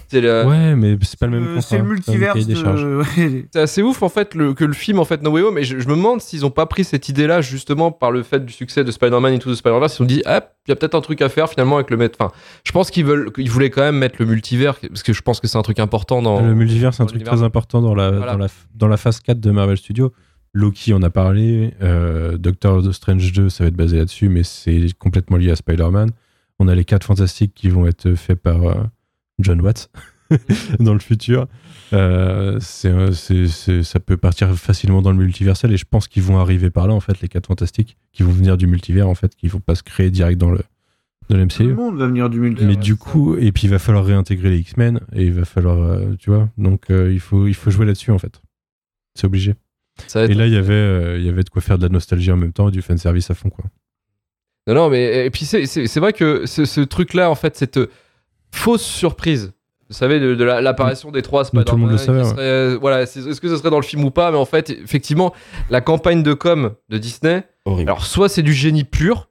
C'est le-
Ouais, mais c'est pas le même
Euh, c'est le de... ouais.
C'est assez ouf en fait le- que le film en fait No Way Home et je, je me demande s'ils ont pas pris cette idée là justement par le fait du succès de Spider-Man Into the Spider-Verse ils se sont dit ah il y a peut-être un truc à faire finalement avec le mettre enfin je pense qu'ils veulent qu'ils voulaient quand même mettre le multivers parce que je pense que c'est un truc important dans
Le multivers, c'est un truc très important dans la,
Voilà.
dans, la, dans la phase 4 de Marvel Studios. Loki, on a parlé. Euh, Doctor Strange 2, ça va être basé là-dessus, mais c'est complètement lié à Spider-Man. On a les 4 fantastiques qui vont être faits par euh, John Watts dans le futur. Euh, c'est, un- c'est- c'est- ça peut partir facilement dans le multiversel et je pense qu'ils vont arriver par là, en fait, les 4 fantastiques, qui vont venir du multivers, en fait, qui vont pas se créer direct dans le, dans le
Tout le
MCU.
monde va venir du multivers.
Mais du coup, et puis il va falloir réintégrer les X-Men, et il va falloir, euh, tu vois, donc euh, il, faut, il faut jouer là-dessus en fait. C'est obligé.
Ça
Et là, il y avait, euh, il y avait de quoi faire de la nostalgie en même temps et du fanservice à fond, quoi.
Non, non, mais et puis c'est- c'est c'est vrai que ce, ce truc-là, en fait, cette euh, fausse surprise, vous savez, de, de la- l'apparition des trois
Mais tout le monde le
Spider-Man,
savait, ouais.
euh, voilà, est-ce que ce serait dans le film ou pas Mais en fait, effectivement, la campagne de com de Disney,
Horrible.
alors soit c'est du génie pur,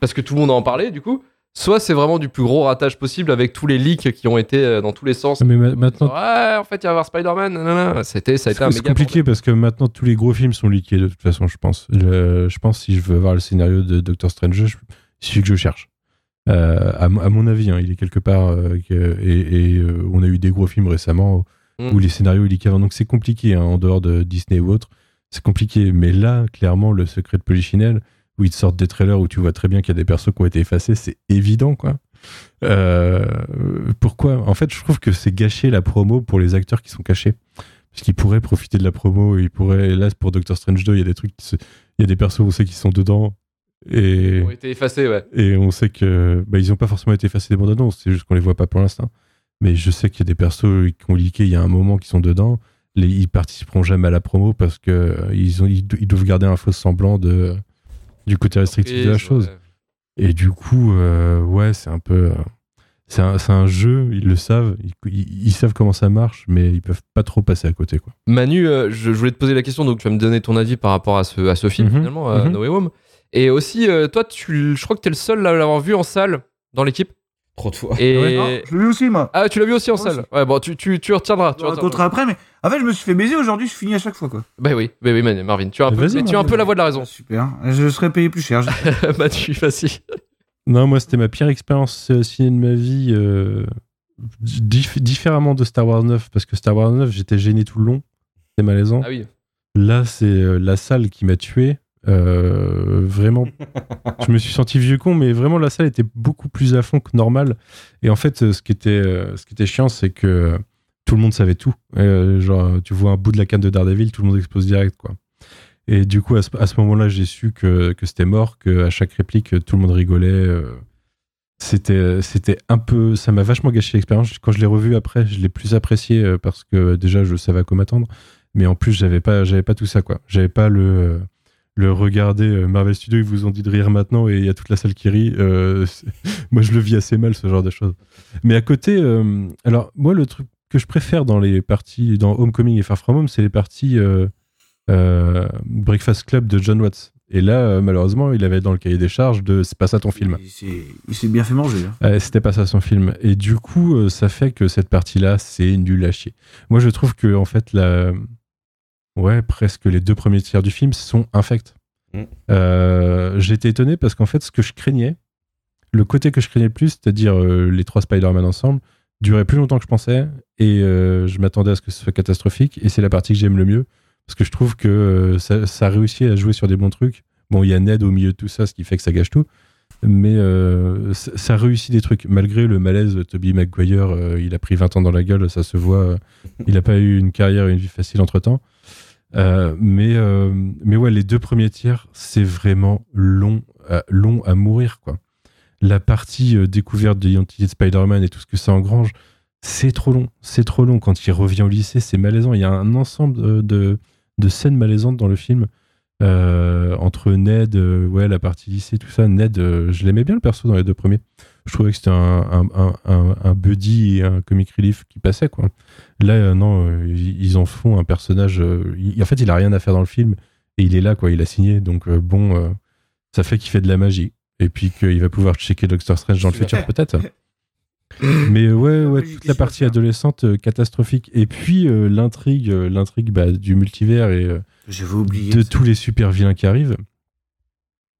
parce que tout le monde en parlait, du coup, soit c'est vraiment du plus gros ratage possible avec tous les leaks qui ont été euh, dans tous les sens.
Mais ma- maintenant,
Ouais, en fait, il va y avoir Spider-Man. C'était, ça a été un
c'est compliqué parce que maintenant tous les gros films sont leakés de toute façon, je pense. Le- je pense si je veux voir le scénario de Doctor Strange, il suffit que je cherche. Euh, à, mo- à mon avis, hein, il est quelque part. euh, et et, euh, on a eu des gros films récemment
Mm.
où les scénarios avant. Donc c'est compliqué hein, en dehors de Disney ou autre. C'est compliqué. Mais là, clairement, le secret de Polichinelle, où ils te sortent des trailers où tu vois très bien qu'il y a des persos qui ont été effacés, c'est évident, quoi. Euh, pourquoi? En fait, je trouve que c'est gâcher la promo pour les acteurs qui sont cachés. Parce qu'ils pourraient profiter de la promo, ils pourraient. Là, pour Doctor Strange 2, il y a des trucs, qui se- il y a des persos, on sait qu'ils sont dedans. Et,
Ils ont été effacés, ouais.
et on sait que bah, ils n'ont pas forcément été effacés des bandes annonces, c'est juste qu'on les voit pas pour l'instant. Mais je sais qu'il y a des persos qui ont leaké il y a un moment qui sont dedans. Les, ils participeront jamais à la promo parce que euh, ils, ont, ils, do- ils doivent garder un faux semblant de, du côté restrictif de la chose. Et du coup, euh, ouais, c'est un peu. euh, c'est un, c'est un jeu, ils le savent, ils, savent comment ça marche, mais ils peuvent pas trop passer à côté. Quoi.
Manu, euh, je, je voulais te poser la question, donc tu vas me donner ton avis par rapport à ce, à ce film
Mhm,
finalement, euh,
mhm.
No Way Home. Et aussi, euh, toi, tu, je crois que t'es le seul à l'avoir vu en salle dans l'équipe.
Trop de fois.
Et...
Ouais, non, je l'ai vu aussi, moi.
Ah, tu l'as vu aussi en
Moi
salle
aussi.
Ouais, bon, tu, tu, tu retiendras. Tu
raconterai
retiendras.
après, mais en fait, je me suis fait baiser aujourd'hui, je finis à chaque fois, quoi.
Bah oui, bah oui, Marvin, tu as un, peu, tu as un peu la voix de la raison.
Super. Je serais payé plus cher.
Manu, vas-y.
Non, moi, c'était ma pire expérience euh, ciné de ma vie, euh, dif- différemment de Star Wars 9, parce que Star Wars 9, j'étais gêné tout le long, c'était malaisant.
Ah oui.
Là, c'est la salle qui m'a tué. Euh, vraiment, je me suis senti vieux con, mais vraiment la salle était beaucoup plus à fond que normal. Et en fait, euh, ce qui était, euh, ce qui était chiant, c'est que tout le monde savait tout. Genre, tu vois un bout de la canne de Daredevil, tout le monde explose direct, quoi. Et du coup, à ce, à ce moment-là, j'ai su que, que c'était mort, que à chaque réplique, tout le monde rigolait. c'était, c'était un peu, ça m'a vachement gâché l'expérience. Quand je l'ai revu après, je l'ai plus apprécié parce que déjà, je savais à quoi m'attendre. Mais en plus, j'avais pas, j'avais pas tout ça, quoi. J'avais pas le, le regarder euh, Marvel Studios, ils vous ont dit de rire maintenant et il y a toute la salle qui rit. Euh, moi, je le vis assez mal, ce genre de choses. Mais à côté, euh, alors, moi, le truc que je préfère dans les parties, dans Homecoming et Far From Home, c'est les parties euh, Breakfast Club de John Watts. Et là, malheureusement, il avait dans le cahier des charges de c'est pas ça ton film.
Il s'est- bien fait manger. hein.
C'était pas ça son film. Et du coup, ça fait que cette partie-là, c'est nul à chier. Moi, je trouve que, en fait, la... ouais, presque les deux premiers tiers du film sont infects.
Mm.
Euh, J'étais étonné parce qu'en fait, ce que je craignais, le côté que je craignais le plus, c'est-à-dire euh, les trois Spider-Man ensemble, durait plus longtemps que je pensais. Et euh, je m'attendais à ce que ce soit catastrophique. Et c'est la partie que j'aime le mieux. Parce que je trouve que ça, ça a réussi à jouer sur des bons trucs. Bon, il y a Ned au milieu de tout ça, ce qui fait que ça gâche tout mais ça, réussit des trucs malgré le malaise Toby Maguire il a pris 20 ans dans la gueule ça se voit il a pas eu une carrière et une vie facile entre temps Euh, mais, euh, mais ouais, les deux premiers tiers, c'est vraiment long, euh, long à mourir, quoi. La partie découverte de l'identité de Spider-Man et tout ce que ça engrange, c'est trop long. C'est trop long. Quand il revient au lycée, c'est malaisant. Il y a un ensemble de, de, de scènes malaisantes dans le film. Entre Ned, ouais, la partie lycée, tout ça. Ned, je l'aimais bien le perso dans les deux premiers. Je trouvais que c'était un, un, un, un, un buddy et un comic relief qui passait, quoi. Là, euh, non, euh, ils en font un personnage. euh, il- en fait, il a rien à faire dans le film et il est là, quoi. Il a signé. Donc, euh, bon, euh, ça fait qu'il fait de la magie. Et puis qu'il va pouvoir checker Doctor Strange dans le futur, peut-être. Mais ouais, ouais, toute la partie adolescente euh, catastrophique. Et puis euh, l'intrigue, euh, l'intrigue bah, du multivers et euh, de
ça.
tous les super vilains qui arrivent.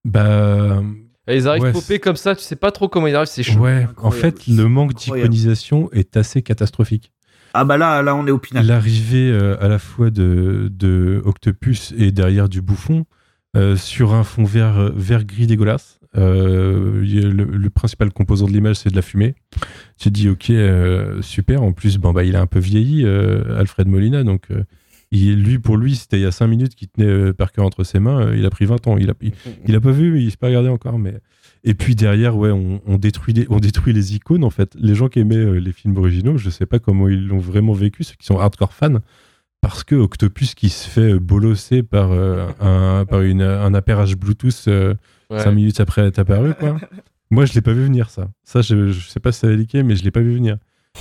Bah
Et ils arrivent
Ouais,
popés comme ça, tu sais pas trop comment ils arrivent, c'est chaud.
ouais, en fait, le manque d'iconisation est assez catastrophique.
Ah bah là, là, on est au pinacle.
L'arrivée euh, à la fois de, de Octopus et derrière du bouffon euh, sur un fond vert, vert gris dégueulasse. Euh, le, le principal composant de l'image, c'est de la fumée. Tu te dis, ok, euh, super. En plus, bon, bah, il a un peu vieilli, euh, Alfred Molina. Donc, euh, il, lui, pour lui, c'était il y a 5 minutes qu'il tenait euh, Parker entre ses mains. euh, il a pris 20 ans. Il a, il, il a pas vu, il s'est pas regardé encore. Mais... Et puis derrière, ouais, on, on détruit les, on détruit les icônes, en fait. Les gens qui aimaient euh, les films originaux, je sais pas comment ils l'ont vraiment vécu, ceux qui sont hardcore fans. Parce que Octopus qui se fait euh, bolosser par, un, par une, un appairage Bluetooth euh,
Ouais.
5 minutes après être apparu, quoi. Moi, je l'ai pas vu venir, ça. Ça, je, je sais pas si ça a leaké, mais je l'ai pas vu venir.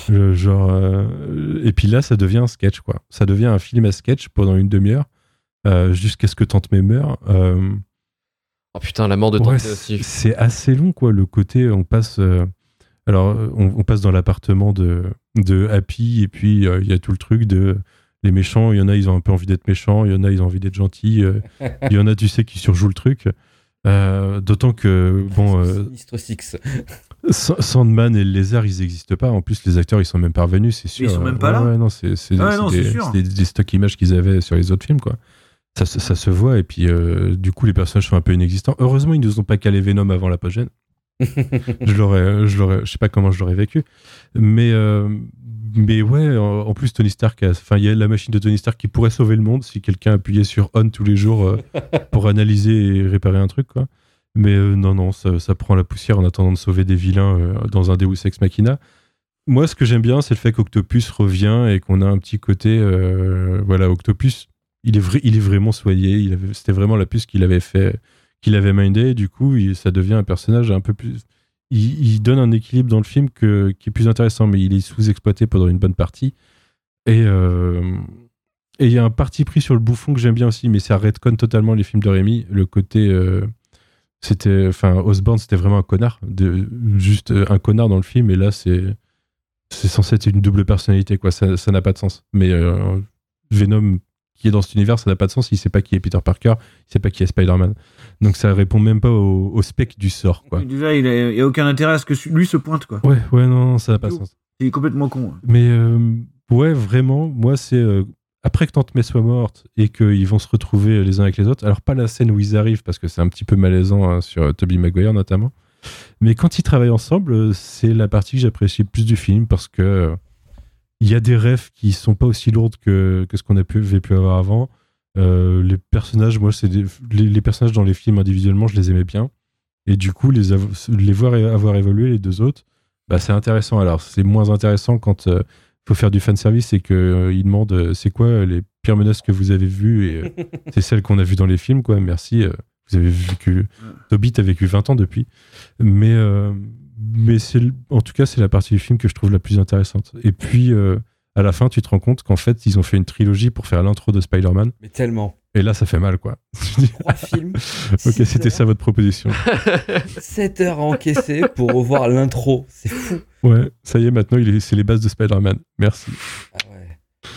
Je- genre, euh, et puis là, ça devient un sketch, quoi. Ça devient un film à sketch pendant une demi-heure, euh, jusqu'à ce que Tante May meure. Euh,
Oh putain, la mort de
Ouais,
Tante
c'est
aussi.
c'est assez long, quoi. Le côté, on passe. euh, alors, on, on passe dans l'appartement de, de Happy, et puis euh, il y a tout le truc de. Les méchants, il y en a, ils ont un peu envie d'être méchants, il y en a, ils ont envie d'être gentils, euh, il y en a, tu sais, qui surjouent le truc. Euh, D'autant que, bon, euh,
Sinistre Six.
Sa- Sandman et le lézard, ils n'existent pas. En plus, les acteurs, ils sont même pas revenus, c'est sûr.
Ils sont même pas là
ouais, non, c'est
Ouais, non, c'est
des, des- des stocks images qu'ils avaient sur les autres films, quoi. Ça, se- ça se voit, et puis euh, du coup, les personnages sont un peu inexistants. Heureusement, ils nous ont pas calé Venom avant l'apogène. je l'aurais, je l'aurais, je sais pas comment je l'aurais vécu. Mais, euh, mais ouais, en, en plus, Tony Stark, enfin, il y a la machine de Tony Stark qui pourrait sauver le monde si quelqu'un appuyait sur on tous les jours euh, pour analyser et réparer un truc, quoi. Mais euh, non, non, ça, prend la poussière en attendant de sauver des vilains euh, dans un Deus Ex Machina. Moi, ce que j'aime bien, c'est le fait qu'Octopus revient et qu'on a un petit côté. euh, voilà, Octopus, il est, il est vraiment soigné. C'était vraiment la puce qu'il avait fait, qu'il avait mindé. Du coup, ça devient un personnage un peu plus. Il, donne un équilibre dans le film qui est plus intéressant, mais il est sous-exploité pendant une bonne partie. Et. et il y a un parti pris sur le bouffon que j'aime bien aussi, mais ça redconne totalement les films de Rémi. Le côté. C'était. Enfin, Osborne, c'était vraiment un connard. De, juste euh, un connard dans le film, et là, c'est. C'est censé être une double personnalité, quoi. Ça ça n'a pas de sens. Mais euh, Venom, qui est dans cet univers, ça n'a pas de sens. Il sait pas qui est Peter Parker, il sait pas qui est Spider-Man. Donc ça répond même pas au, au spec du sort, quoi.
Déjà, il a, il a aucun intérêt à ce que lui se pointe, quoi.
Ouais, ouais, non, non, ça n'a pas de sens.
Il est complètement con. hein.
Mais euh, ouais, vraiment, moi, c'est euh, après que Tante May soit morte et qu'ils vont se retrouver les uns avec les autres. Alors, pas la scène où ils arrivent, parce que c'est un petit peu malaisant hein, sur euh, Tobey Maguire notamment. Mais quand ils travaillent ensemble, euh, c'est la partie que j'apprécie le plus du film parce que euh, il y a des rêves qui sont pas aussi lourdes que, que ce qu'on a pu, avait pu avoir avant. Les personnages, moi, c'est les, personnages dans les films individuellement, je les aimais bien. Et du coup, les, les voir avoir évolué, les deux autres, bah, c'est intéressant. Alors, c'est moins intéressant quand faut faire du fanservice et qu'ils demandent euh, c'est quoi euh, les pires menaces que vous avez vues et euh, c'est celles qu'on a vues dans les films, quoi. Merci. euh, vous avez vécu. Toby, t'as vécu 20 ans depuis. Mais, euh, mais c'est, en tout cas, c'est la partie du film que je trouve la plus intéressante. Et puis, euh, à la fin, tu te rends compte qu'en fait, ils ont fait une trilogie pour faire l'intro de Spider-Man.
Mais tellement.
Et là, ça fait mal, quoi.
Trois films.
ok, c'était ça votre proposition.
7 heures à encaisser pour revoir l'intro. C'est fou.
Ouais, ça y est, maintenant, c'est les bases de Spider-Man. Merci.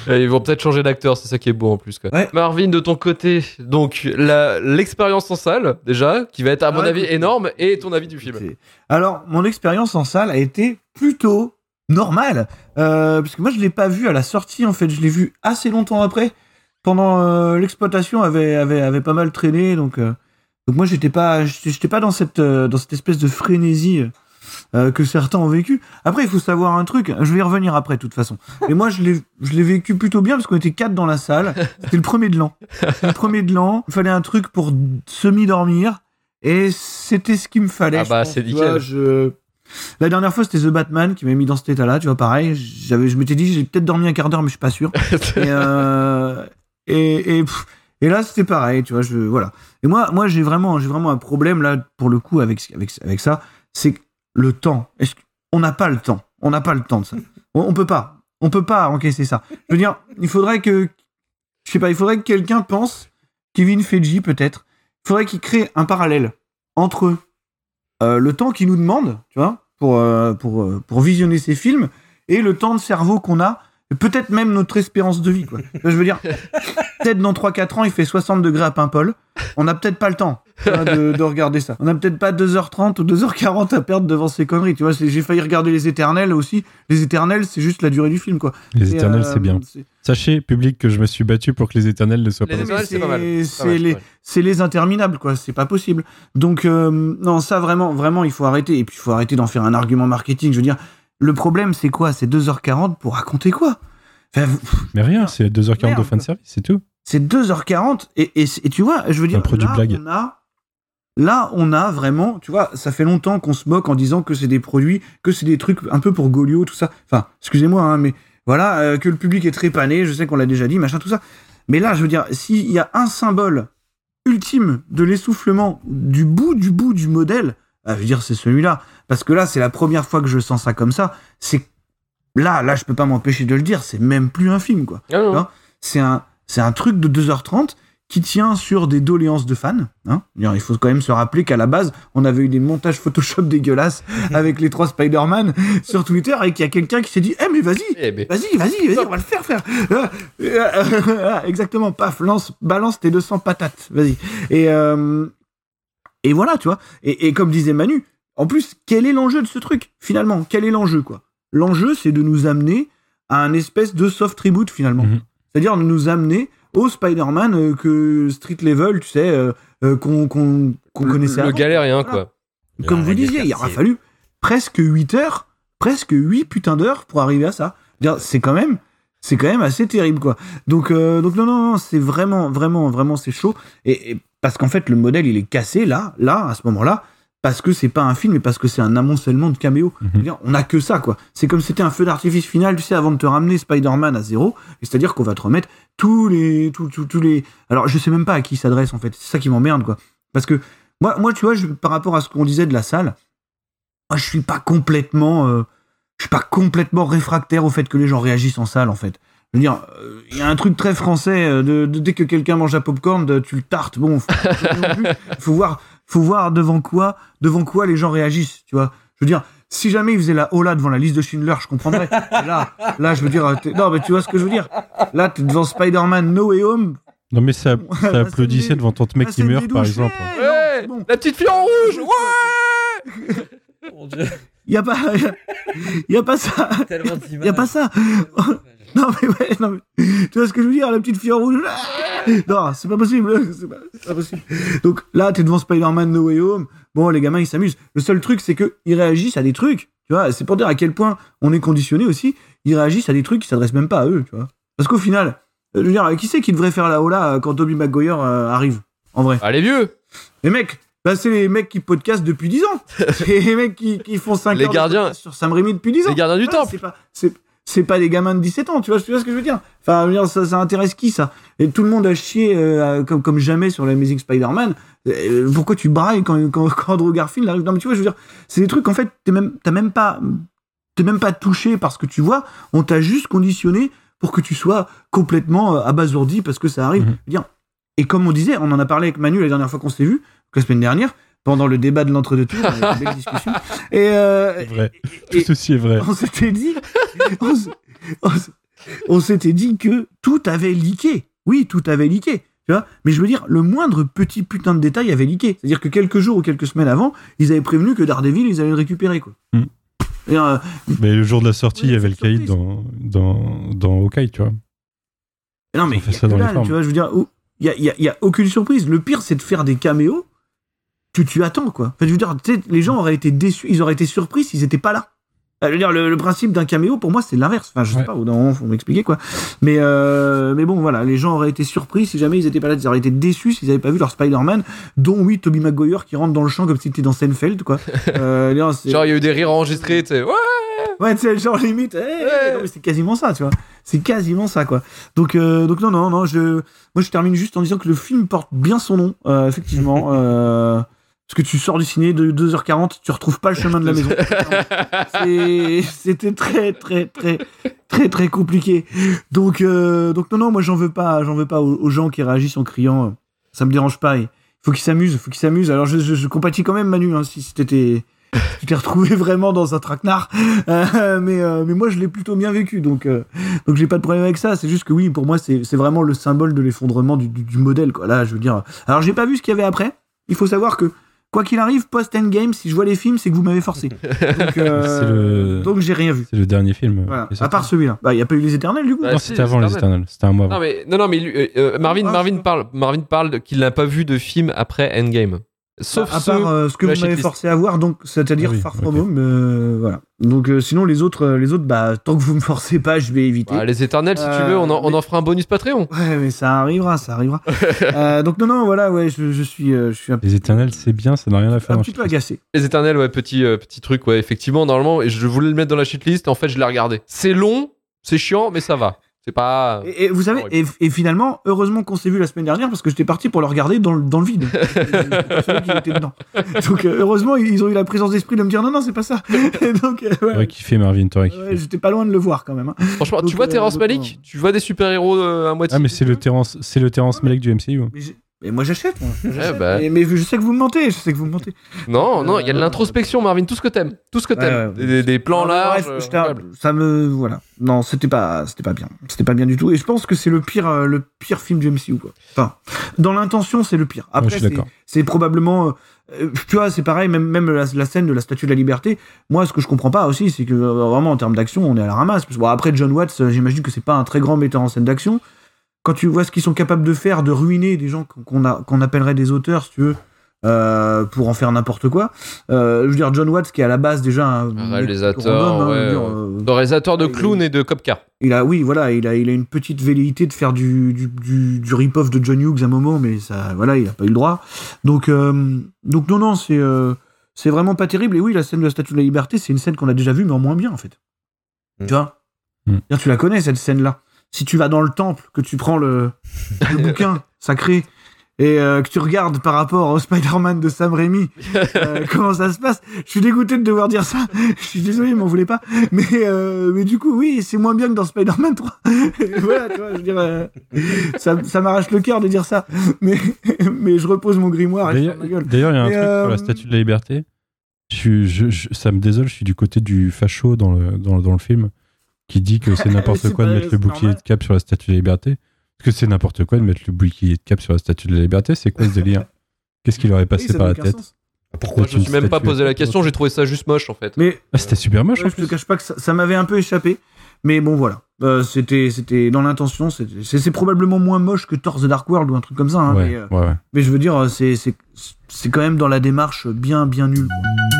Et ils vont peut-être changer d'acteur, c'est ça qui est beau en plus. Quoi. Marvin, de ton côté, donc l'expérience en salle, déjà, qui va être à mon
Ah,
avis
écoute,
énorme, et ton avis du film.
Alors, mon expérience en salle a été plutôt normale. Euh, parce que moi, je l'ai pas vu à la sortie, en fait. Je l'ai vu assez longtemps après. Pendant euh, l'exploitation, avait, avait, avait pas mal traîné. Donc, euh, donc moi, j'étais pas, j'étais pas dans cette, euh, dans cette espèce de frénésie euh, que certains ont vécu. Après, il faut savoir un truc. Je vais y revenir après, de toute façon. Mais moi, je l'ai, vécu plutôt bien parce qu'on était quatre dans la salle. C'était le premier de l'an. C'était le premier de l'an. Il fallait un truc pour semi-dormir. Et c'était ce qu'il me fallait.
Ah bah, c'est
vois,
nickel.
je- La dernière fois, c'était The Batman qui m'a mis dans cet état-là, tu vois, pareil. J'avais, je m'étais dit, j'ai peut-être dormi un quart d'heure, mais je suis pas sûr. et, euh, et, et, pff, et là, c'était pareil, tu vois, je, voilà. Et moi, moi j'ai vraiment, j'ai vraiment un problème, là, pour le coup, avec, avec, avec ça, c'est que le temps. Qu'on n'a pas le temps On n'a pas le temps de ça. On, on peut pas. On peut pas encaisser ça. Je veux dire, il faudrait que, je sais pas, il faudrait que quelqu'un pense, Kevin Feige peut-être, il faudrait qu'il crée un parallèle entre euh, le temps qu'il nous demande, tu vois, pour, euh, pour, euh, pour visionner ces films, et le temps de cerveau qu'on a, peut-être même notre espérance de vie, quoi. Je veux dire, peut-être dans 3-4 ans, il fait 60 degrés à Paimpol, on n'a peut-être pas le temps de, de regarder ça. On n'a peut-être pas 2h30 ou 2h40 à perdre devant ces conneries, tu vois. J'ai failli regarder Les Éternels aussi. Les Éternels, c'est juste la durée du film, quoi.
Les éternels,
euh,
c'est bien. Sachez, public, que je me suis battu pour que les éternels ne soient
Les
pas.
Éternels, c'est
les, c'est les interminables, quoi. C'est pas possible. Donc, euh, non, ça, vraiment, vraiment, il faut arrêter. Et puis, il faut arrêter d'en faire un argument marketing. Je veux dire, le problème, c'est quoi? C'est 2h40 pour raconter quoi? Enfin,
Mais rien, c'est 2h40 de fin de service, c'est tout.
c'est 2h40 et, et, et tu vois, je veux dire,
Un produit
là,
blague.
on a, là, on a vraiment, tu vois, ça fait longtemps qu'on se moque en disant que c'est des produits, que c'est des trucs un peu pour Golio, tout ça. Enfin, excusez-moi, hein, mais voilà, euh, que le public est trépané, je sais qu'on l'a déjà dit, machin, tout ça. Mais là, je veux dire, s'il y a un symbole ultime de l'essoufflement du bout du bout du modèle, je veux dire, c'est celui-là. Parce que là, c'est la première fois que je sens ça comme ça. C'est là, là, je peux pas m'empêcher de le dire, c'est même plus un film, quoi.
Ah
c'est un, c'est un truc de 2h30 qui tient sur des doléances de fans. Hein il faut quand même se rappeler qu'à la base, on avait eu des montages Photoshop dégueulasses avec les trois Spider-Man sur Twitter et qu'il y a quelqu'un qui s'est dit Eh, mais vas-y,
Eh ben,
vas-y, vas-y, vas-y, on va le faire, frère. Exactement, paf, lance, balance tes 200 patates, vas-y. Et, euh, et voilà, tu vois. Et, et comme disait Manu, en plus, quel est l'enjeu de ce truc, finalement? Quel est l'enjeu, quoi? L'enjeu, c'est de nous amener à un espèce de soft reboot, finalement.
Mhm.
C'est-à-dire de nous amener au Spider-Man euh, que Street Level, tu sais, euh, euh, qu'on qu'on- qu'on connaissait
le
avant.
galérien,
Voilà.
quoi.
Comme vous disiez, il aura fallu presque 8 heures, presque 8 putains d'heures pour arriver à ça. C'est quand même, c'est quand même assez terrible, quoi. Donc, euh, donc non, non, non, c'est vraiment, vraiment, vraiment, c'est chaud. Et, et parce qu'en fait, le modèle, il est cassé là, là, à ce moment-là, parce que c'est pas un film, mais parce que c'est un amoncellement de caméos.
Mhm.
On a que ça, quoi. C'est comme si c'était un feu d'artifice final, tu sais, avant de te ramener Spider-Man à zéro. C'est-à-dire qu'on va te remettre tous les, tous, tous, tous les. Alors, je sais même pas à qui s'adresse, en fait. C'est ça qui m'emmerde, quoi. Parce que moi, moi, tu vois, je- par rapport à ce qu'on disait de la salle, moi, je suis pas complètement, euh, je suis pas complètement réfractaire au fait que les gens réagissent en salle, en fait. Je veux dire, euh, il y a un truc très français euh, de, de- dès que quelqu'un mange un popcorn, de- tu le tartes. Bon, faut, faut voir, faut voir devant quoi, devant quoi les gens réagissent. Tu vois, je veux dire, si jamais ils faisaient la hola devant la liste de Schindler, je comprendrais. Là, là, je veux dire, euh, non, mais tu vois ce que je veux dire. Là, t'es devant Spider-Man No Way Home.
Non, mais ça, ça
la
applaudissait devant Tante Mec
la
qui
scène
meurt,
des
par exemple.
ouais, non, bon.
La petite fille en rouge Ouais
Mon Dieu,
Il y a pas, il y a pas ça. Il y a pas ça. Non mais ouais, non mais tu vois ce que je veux dire, la petite fille en rouge. Ah Non, c'est pas possible, c'est pas, possible. Donc là, t'es devant Spider-Man No Way Home. Bon, les gamins, ils s'amusent. Le seul truc, c'est que ils réagissent à des trucs. Tu vois, c'est pour dire à quel point on est conditionné aussi. Ils réagissent à des trucs qui s'adressent même pas à eux, tu vois. Parce qu'au final, euh, je veux dire, qui c'est qui devrait faire la hola euh, quand Toby Maguire euh, arrive En vrai?
Ah, les vieux
Les mecs, bah, c'est les mecs qui podcastent depuis 10 ans. C'est les mecs qui, qui font 5
Les
heures
gardiens.
sur Sam Raimi depuis 10 ans.
Les gardiens du
Voilà,
temple.
C'est pas, c'est, pas des gamins de 17 ans, tu vois, tu vois ce que je veux dire? Enfin, je veux dire, ça, ça intéresse qui, ça? Et tout le monde a chié euh, comme, comme jamais sur la musique Spider-Man. Euh, pourquoi tu brailles quand, quand, quand Andrew Garfield arrive? Non, mais tu vois, je veux dire, c'est des trucs, en fait, t'es même, t'as même pas... T'es même pas touché par ce que tu vois, on t'a juste conditionné pour que tu sois complètement euh, abasourdi parce que ça arrive. Je veux dire, et comme on disait, on en a parlé avec Manu la dernière fois qu'on s'est vu, la semaine dernière, pendant le débat de l'entre-deux tours, on a eu une belle discussion. Et, euh,
vrai.
et-
Tout ceci est vrai.
on s'était dit, on s'était dit que tout avait leaké. Oui, tout avait leaké. Tu vois Mais je veux dire, le moindre petit putain de détail avait leaké. C'est-à-dire que quelques jours ou quelques semaines avant, ils avaient prévenu que Daredevil, ils allaient le récupérer. Quoi.
Hmm.
Et, euh,
Mais le jour de la sortie, il y avait le caïd dans, dans, dans Hawkeye, tu vois.
non, mais
fait ça les
tu vois, je veux dire, il y a, y a- y a aucune surprise. Le pire, c'est de faire des caméos tu, tu attends quoi. Enfin, je veux dire, les gens auraient été déçus, ils auraient été surpris s'ils étaient pas là. Euh, Je veux dire, le, le principe d'un caméo, pour moi, c'est l'inverse. Enfin, je sais
Ouais.
pas, au moment, faut m'expliquer quoi. Mais, euh, mais bon, voilà, les gens auraient été surpris si jamais ils étaient pas là. Ils auraient été déçus s'ils avaient pas vu leur Spider-Man, dont oui, Tobey Maguire qui rentre dans le champ comme si c'était dans Seinfeld, quoi. Euh, non,
Genre, il y a eu des rires enregistrés, tu sais. Ouais
Ouais, tu sais, genre limite, hey, non, mais c'est quasiment ça, tu vois. C'est quasiment ça, quoi. Donc, euh, donc non, non, non, je, moi, je termine juste en disant que le film porte bien son nom, effectivement. Parce que tu sors du ciné de 2h40, tu retrouves pas le chemin de la maison. C'était très, très, très, très, très compliqué. Donc, euh, donc non, non, moi, j'en veux pas, j'en veux pas aux, aux gens qui réagissent en criant. euh, Ça me dérange pas. Il faut qu'ils s'amusent, faut qu'ils s'amusent. Alors, je, je, je compatis quand même, Manu, hein, si, t'étais tu t'es retrouvé vraiment dans un traquenard. Euh, mais, euh, mais moi, je l'ai plutôt bien vécu, donc, euh, donc j'ai pas de problème avec ça. C'est juste que oui, pour moi, c'est c'est vraiment le symbole de l'effondrement du, du, du modèle. Quoi. Là, je veux dire. Alors, j'ai pas vu ce qu'il y avait après. Il faut savoir que, quoi qu'il arrive, post-endgame, si je vois les films, c'est que vous m'avez forcé. Donc, euh,
le-
donc j'ai rien vu.
C'est le dernier film.
Voilà.
est
À part celui-là. Bah, il y a pas eu les éternels, du coup.
Bah,
non,
si,
c'était avant les
Éternels.
C'était un mois avant.
Non mais, non, non, mais lui, euh, euh, Marvin,
Ah,
Marvin, parle, Marvin parle qu'il n'a pas vu de film après Endgame. Sauf
à
ceux
part euh, ce que vous m'avez forcé à voir, donc c'est-à-dire
Ah oui,
Far From. Home, euh, voilà. Donc euh, sinon les autres, les autres, bah tant que vous me forcez pas, je vais éviter.
Bah, les éternels, si tu veux, on en, on en fera un bonus Patreon.
Ouais, mais ça arrivera, ça arrivera. Euh, donc non, non, voilà, ouais, je, je suis, je suis un,
Les éternels, c'est bien, ça n'a rien à faire.
un petit peu agacé.
Les éternels, ouais, petit, euh, petit truc, ouais, effectivement, normalement, et je voulais le mettre dans la shitlist, en fait, je l'ai regardé. C'est long, c'est chiant, mais ça va. C'est pas.
Et, et vous savez, et, et finalement, heureusement qu'on s'est vu la semaine dernière parce que j'étais parti pour le regarder dans, le- dans le vide. Était dedans. Donc euh, heureusement, ils ont eu la présence d'esprit de me dire non, non, c'est pas ça. Et donc, euh, ouais,
T'aurais kiffé Marvin,
ouais, j'étais pas loin de le voir quand même. hein.
Franchement,
Donc,
tu vois
euh,
Terrence
donc,
Malick Tu vois des super-héros euh, à moitié
Ah, mais c'est le Terrence, c'est le Terrence Malick du MCU.
Mais, mais moi j'achète, moi. J'achète.
bah.
mais, mais je sais que vous me mentez, je sais que vous me mentez.
Non, non, il y a de
Euh,
l'introspection, Marvin, tout ce que t'aimes. Tout ce que t'aimes.
Ouais, ouais.
Des, des plans larges.
bref,
euh,
je ça me voilà. Non, c'était pas c'était pas bien. C'était pas bien du tout et je pense que c'est le pire euh, le pire film du MCU quoi. Enfin, dans l'intention, c'est le pire. Après c'est- probablement euh, tu vois, c'est pareil même même la, la scène de la statue de la liberté. Moi, ce que je comprends pas aussi, c'est que vraiment en termes d'action, on est à la ramasse parce que, bon, après John Watts, j'imagine que c'est pas un très grand metteur en scène d'action. Quand tu vois ce qu'ils sont capables de faire, de ruiner des gens qu'on appellerait des auteurs, si tu veux. euh, pour en faire n'importe quoi. Euh, je veux dire, John Watts, qui est à la base déjà un,
réalisateur,
random, hein,
ouais,
dire,
euh, réalisateur de clown et de copcar.
il a, oui, voilà, il a, il a une petite velléité de faire du, du, du, du rip-off de John Hughes à un moment, mais ça, voilà, il a pas eu le droit. Donc, euh, donc non, non, c'est, euh, c'est vraiment pas terrible. Et oui, la scène de la Statue de la Liberté, c'est une scène qu'on a déjà vue, mais en moins bien, en fait.
Mm.
Tu vois?
Mm.
Tu la connais, cette scène-là. Si tu vas dans le temple, que tu prends le, le bouquin sacré, et euh, que tu regardes par rapport au Spider-Man de Sam Raimi, euh, comment ça se passe. Je suis dégoûté de devoir dire ça. Je suis désolé, m'en voulez pas. Mais, euh, mais du coup, oui, c'est moins bien que dans Spider-Man 3. voilà, tu vois, je veux dire, euh, ça, ça m'arrache le cœur de dire ça. Mais, mais je repose mon grimoire et je
D'ailleurs,
ferme ma gueule.
d'ailleurs, il y a un
Mais,
truc
euh,
sur la statue de la liberté. Je, suis- je- je- ça me désole, je suis du côté du facho dans le, dans, dans le film qui dit que c'est n'importe quoi de mettre le bouclier
normal.
de cap sur la statue de la liberté. Parce que c'est n'importe quoi de mettre le bouclier de cap sur la statue de la liberté. C'est quoi ce délire? Qu'est-ce qui leur est passé par la tête?
sens.
Pourquoi
Je me suis même pas posé la question, j'ai trouvé ça juste moche en fait.
Mais
Ah, C'était super moche
Ouais,
en
je te
plus.
cache pas que ça, ça m'avait un peu échappé. Mais bon, voilà. Euh, c'était, c'était dans l'intention. C'est, probablement moins moche que Thor The Dark World ou un truc comme ça. hein,
Ouais,
mais, euh,
ouais, ouais.
mais je veux dire, c'est, c'est, c'est quand même dans la démarche bien, bien nulle. quoi.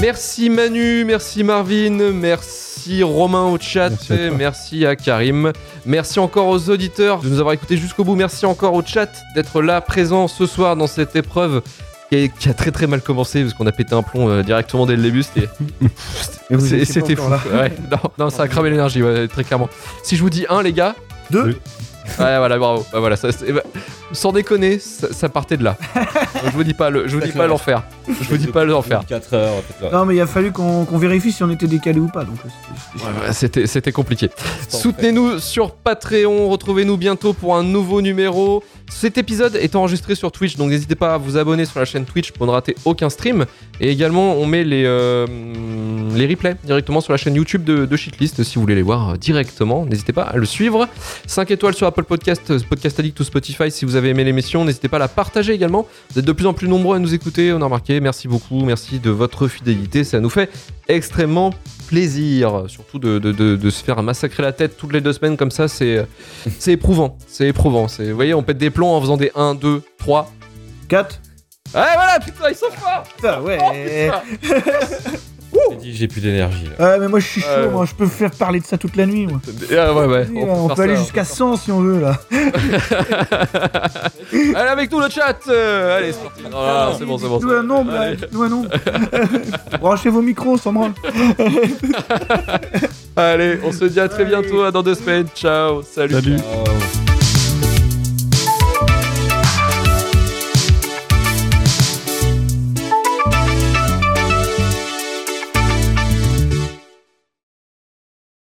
Merci Manu, merci Marvin, merci Romain au chat,
merci à,
Karim, merci encore aux auditeurs de nous avoir écoutés jusqu'au bout, merci encore au chat d'être là présent ce soir dans cette épreuve qui a, très très mal commencé parce qu'on a pété un plomb euh, directement dès le début. C'était, fou. Non, ça a cramé l'énergie, très clairement. Si je vous dis un les gars.
deux.
Ouais, voilà, bravo. Bah, voilà, ça, c'est- bah, sans déconner, ça, ça partait de là. je vous dis pas le, je vous dis pas l'enfer. Je vous dis pas l'enfer.
4 heures.
Non, mais il a fallu qu'on, qu'on vérifie si on était décalé ou pas. Donc, euh, c'était- c'était-
Ouais, ouais, C'était, c'était compliqué. Soutenez-nous sur Patreon. Retrouvez-nous bientôt pour un nouveau numéro. Cet épisode est enregistré sur Twitch, donc n'hésitez pas à vous abonner sur la chaîne Twitch pour ne rater aucun stream. Et également, on met les, euh, les replays directement sur la chaîne YouTube de, de Shitlist si vous voulez les voir euh, directement. N'hésitez pas à le suivre. 5 étoiles sur Apple Podcast, euh, Podcast Addict ou Spotify si vous avez aimé l'émission. N'hésitez pas à la partager également. Vous êtes de plus en plus nombreux à nous écouter, on a remarqué. Merci beaucoup, merci de votre fidélité. Ça nous fait extrêmement plaisir, surtout de, de- de- se faire massacrer la tête toutes les deux semaines comme ça, c'est éprouvant, c'est éprouvant. Vous voyez, on pète des plombs en faisant des 1, 2, 3.
4
Ouais, voilà, putain, ils sont forts
Putain, ouais.
J'ai dit que j'ai plus d'énergie là.
Ouais, mais moi je suis chaud,
Ouais.
moi je peux faire parler de ça toute la nuit, moi.
Ah, ouais, ouais,
on,
on peut
peut,
faire
aller jusqu'à
on peut
100 si on veut, là.
Allez, avec nous le chat euh, Allez, c'est parti. Ah, c'est bon, c'est bon. c'est
Nous un
bon.
nombre, là.
Allez.
Nous un nombre. Branchez vos micros, sans branle.
Allez, on se dit à très bientôt, à dans deux semaines. Ciao, salut.
Salut.
Ciao.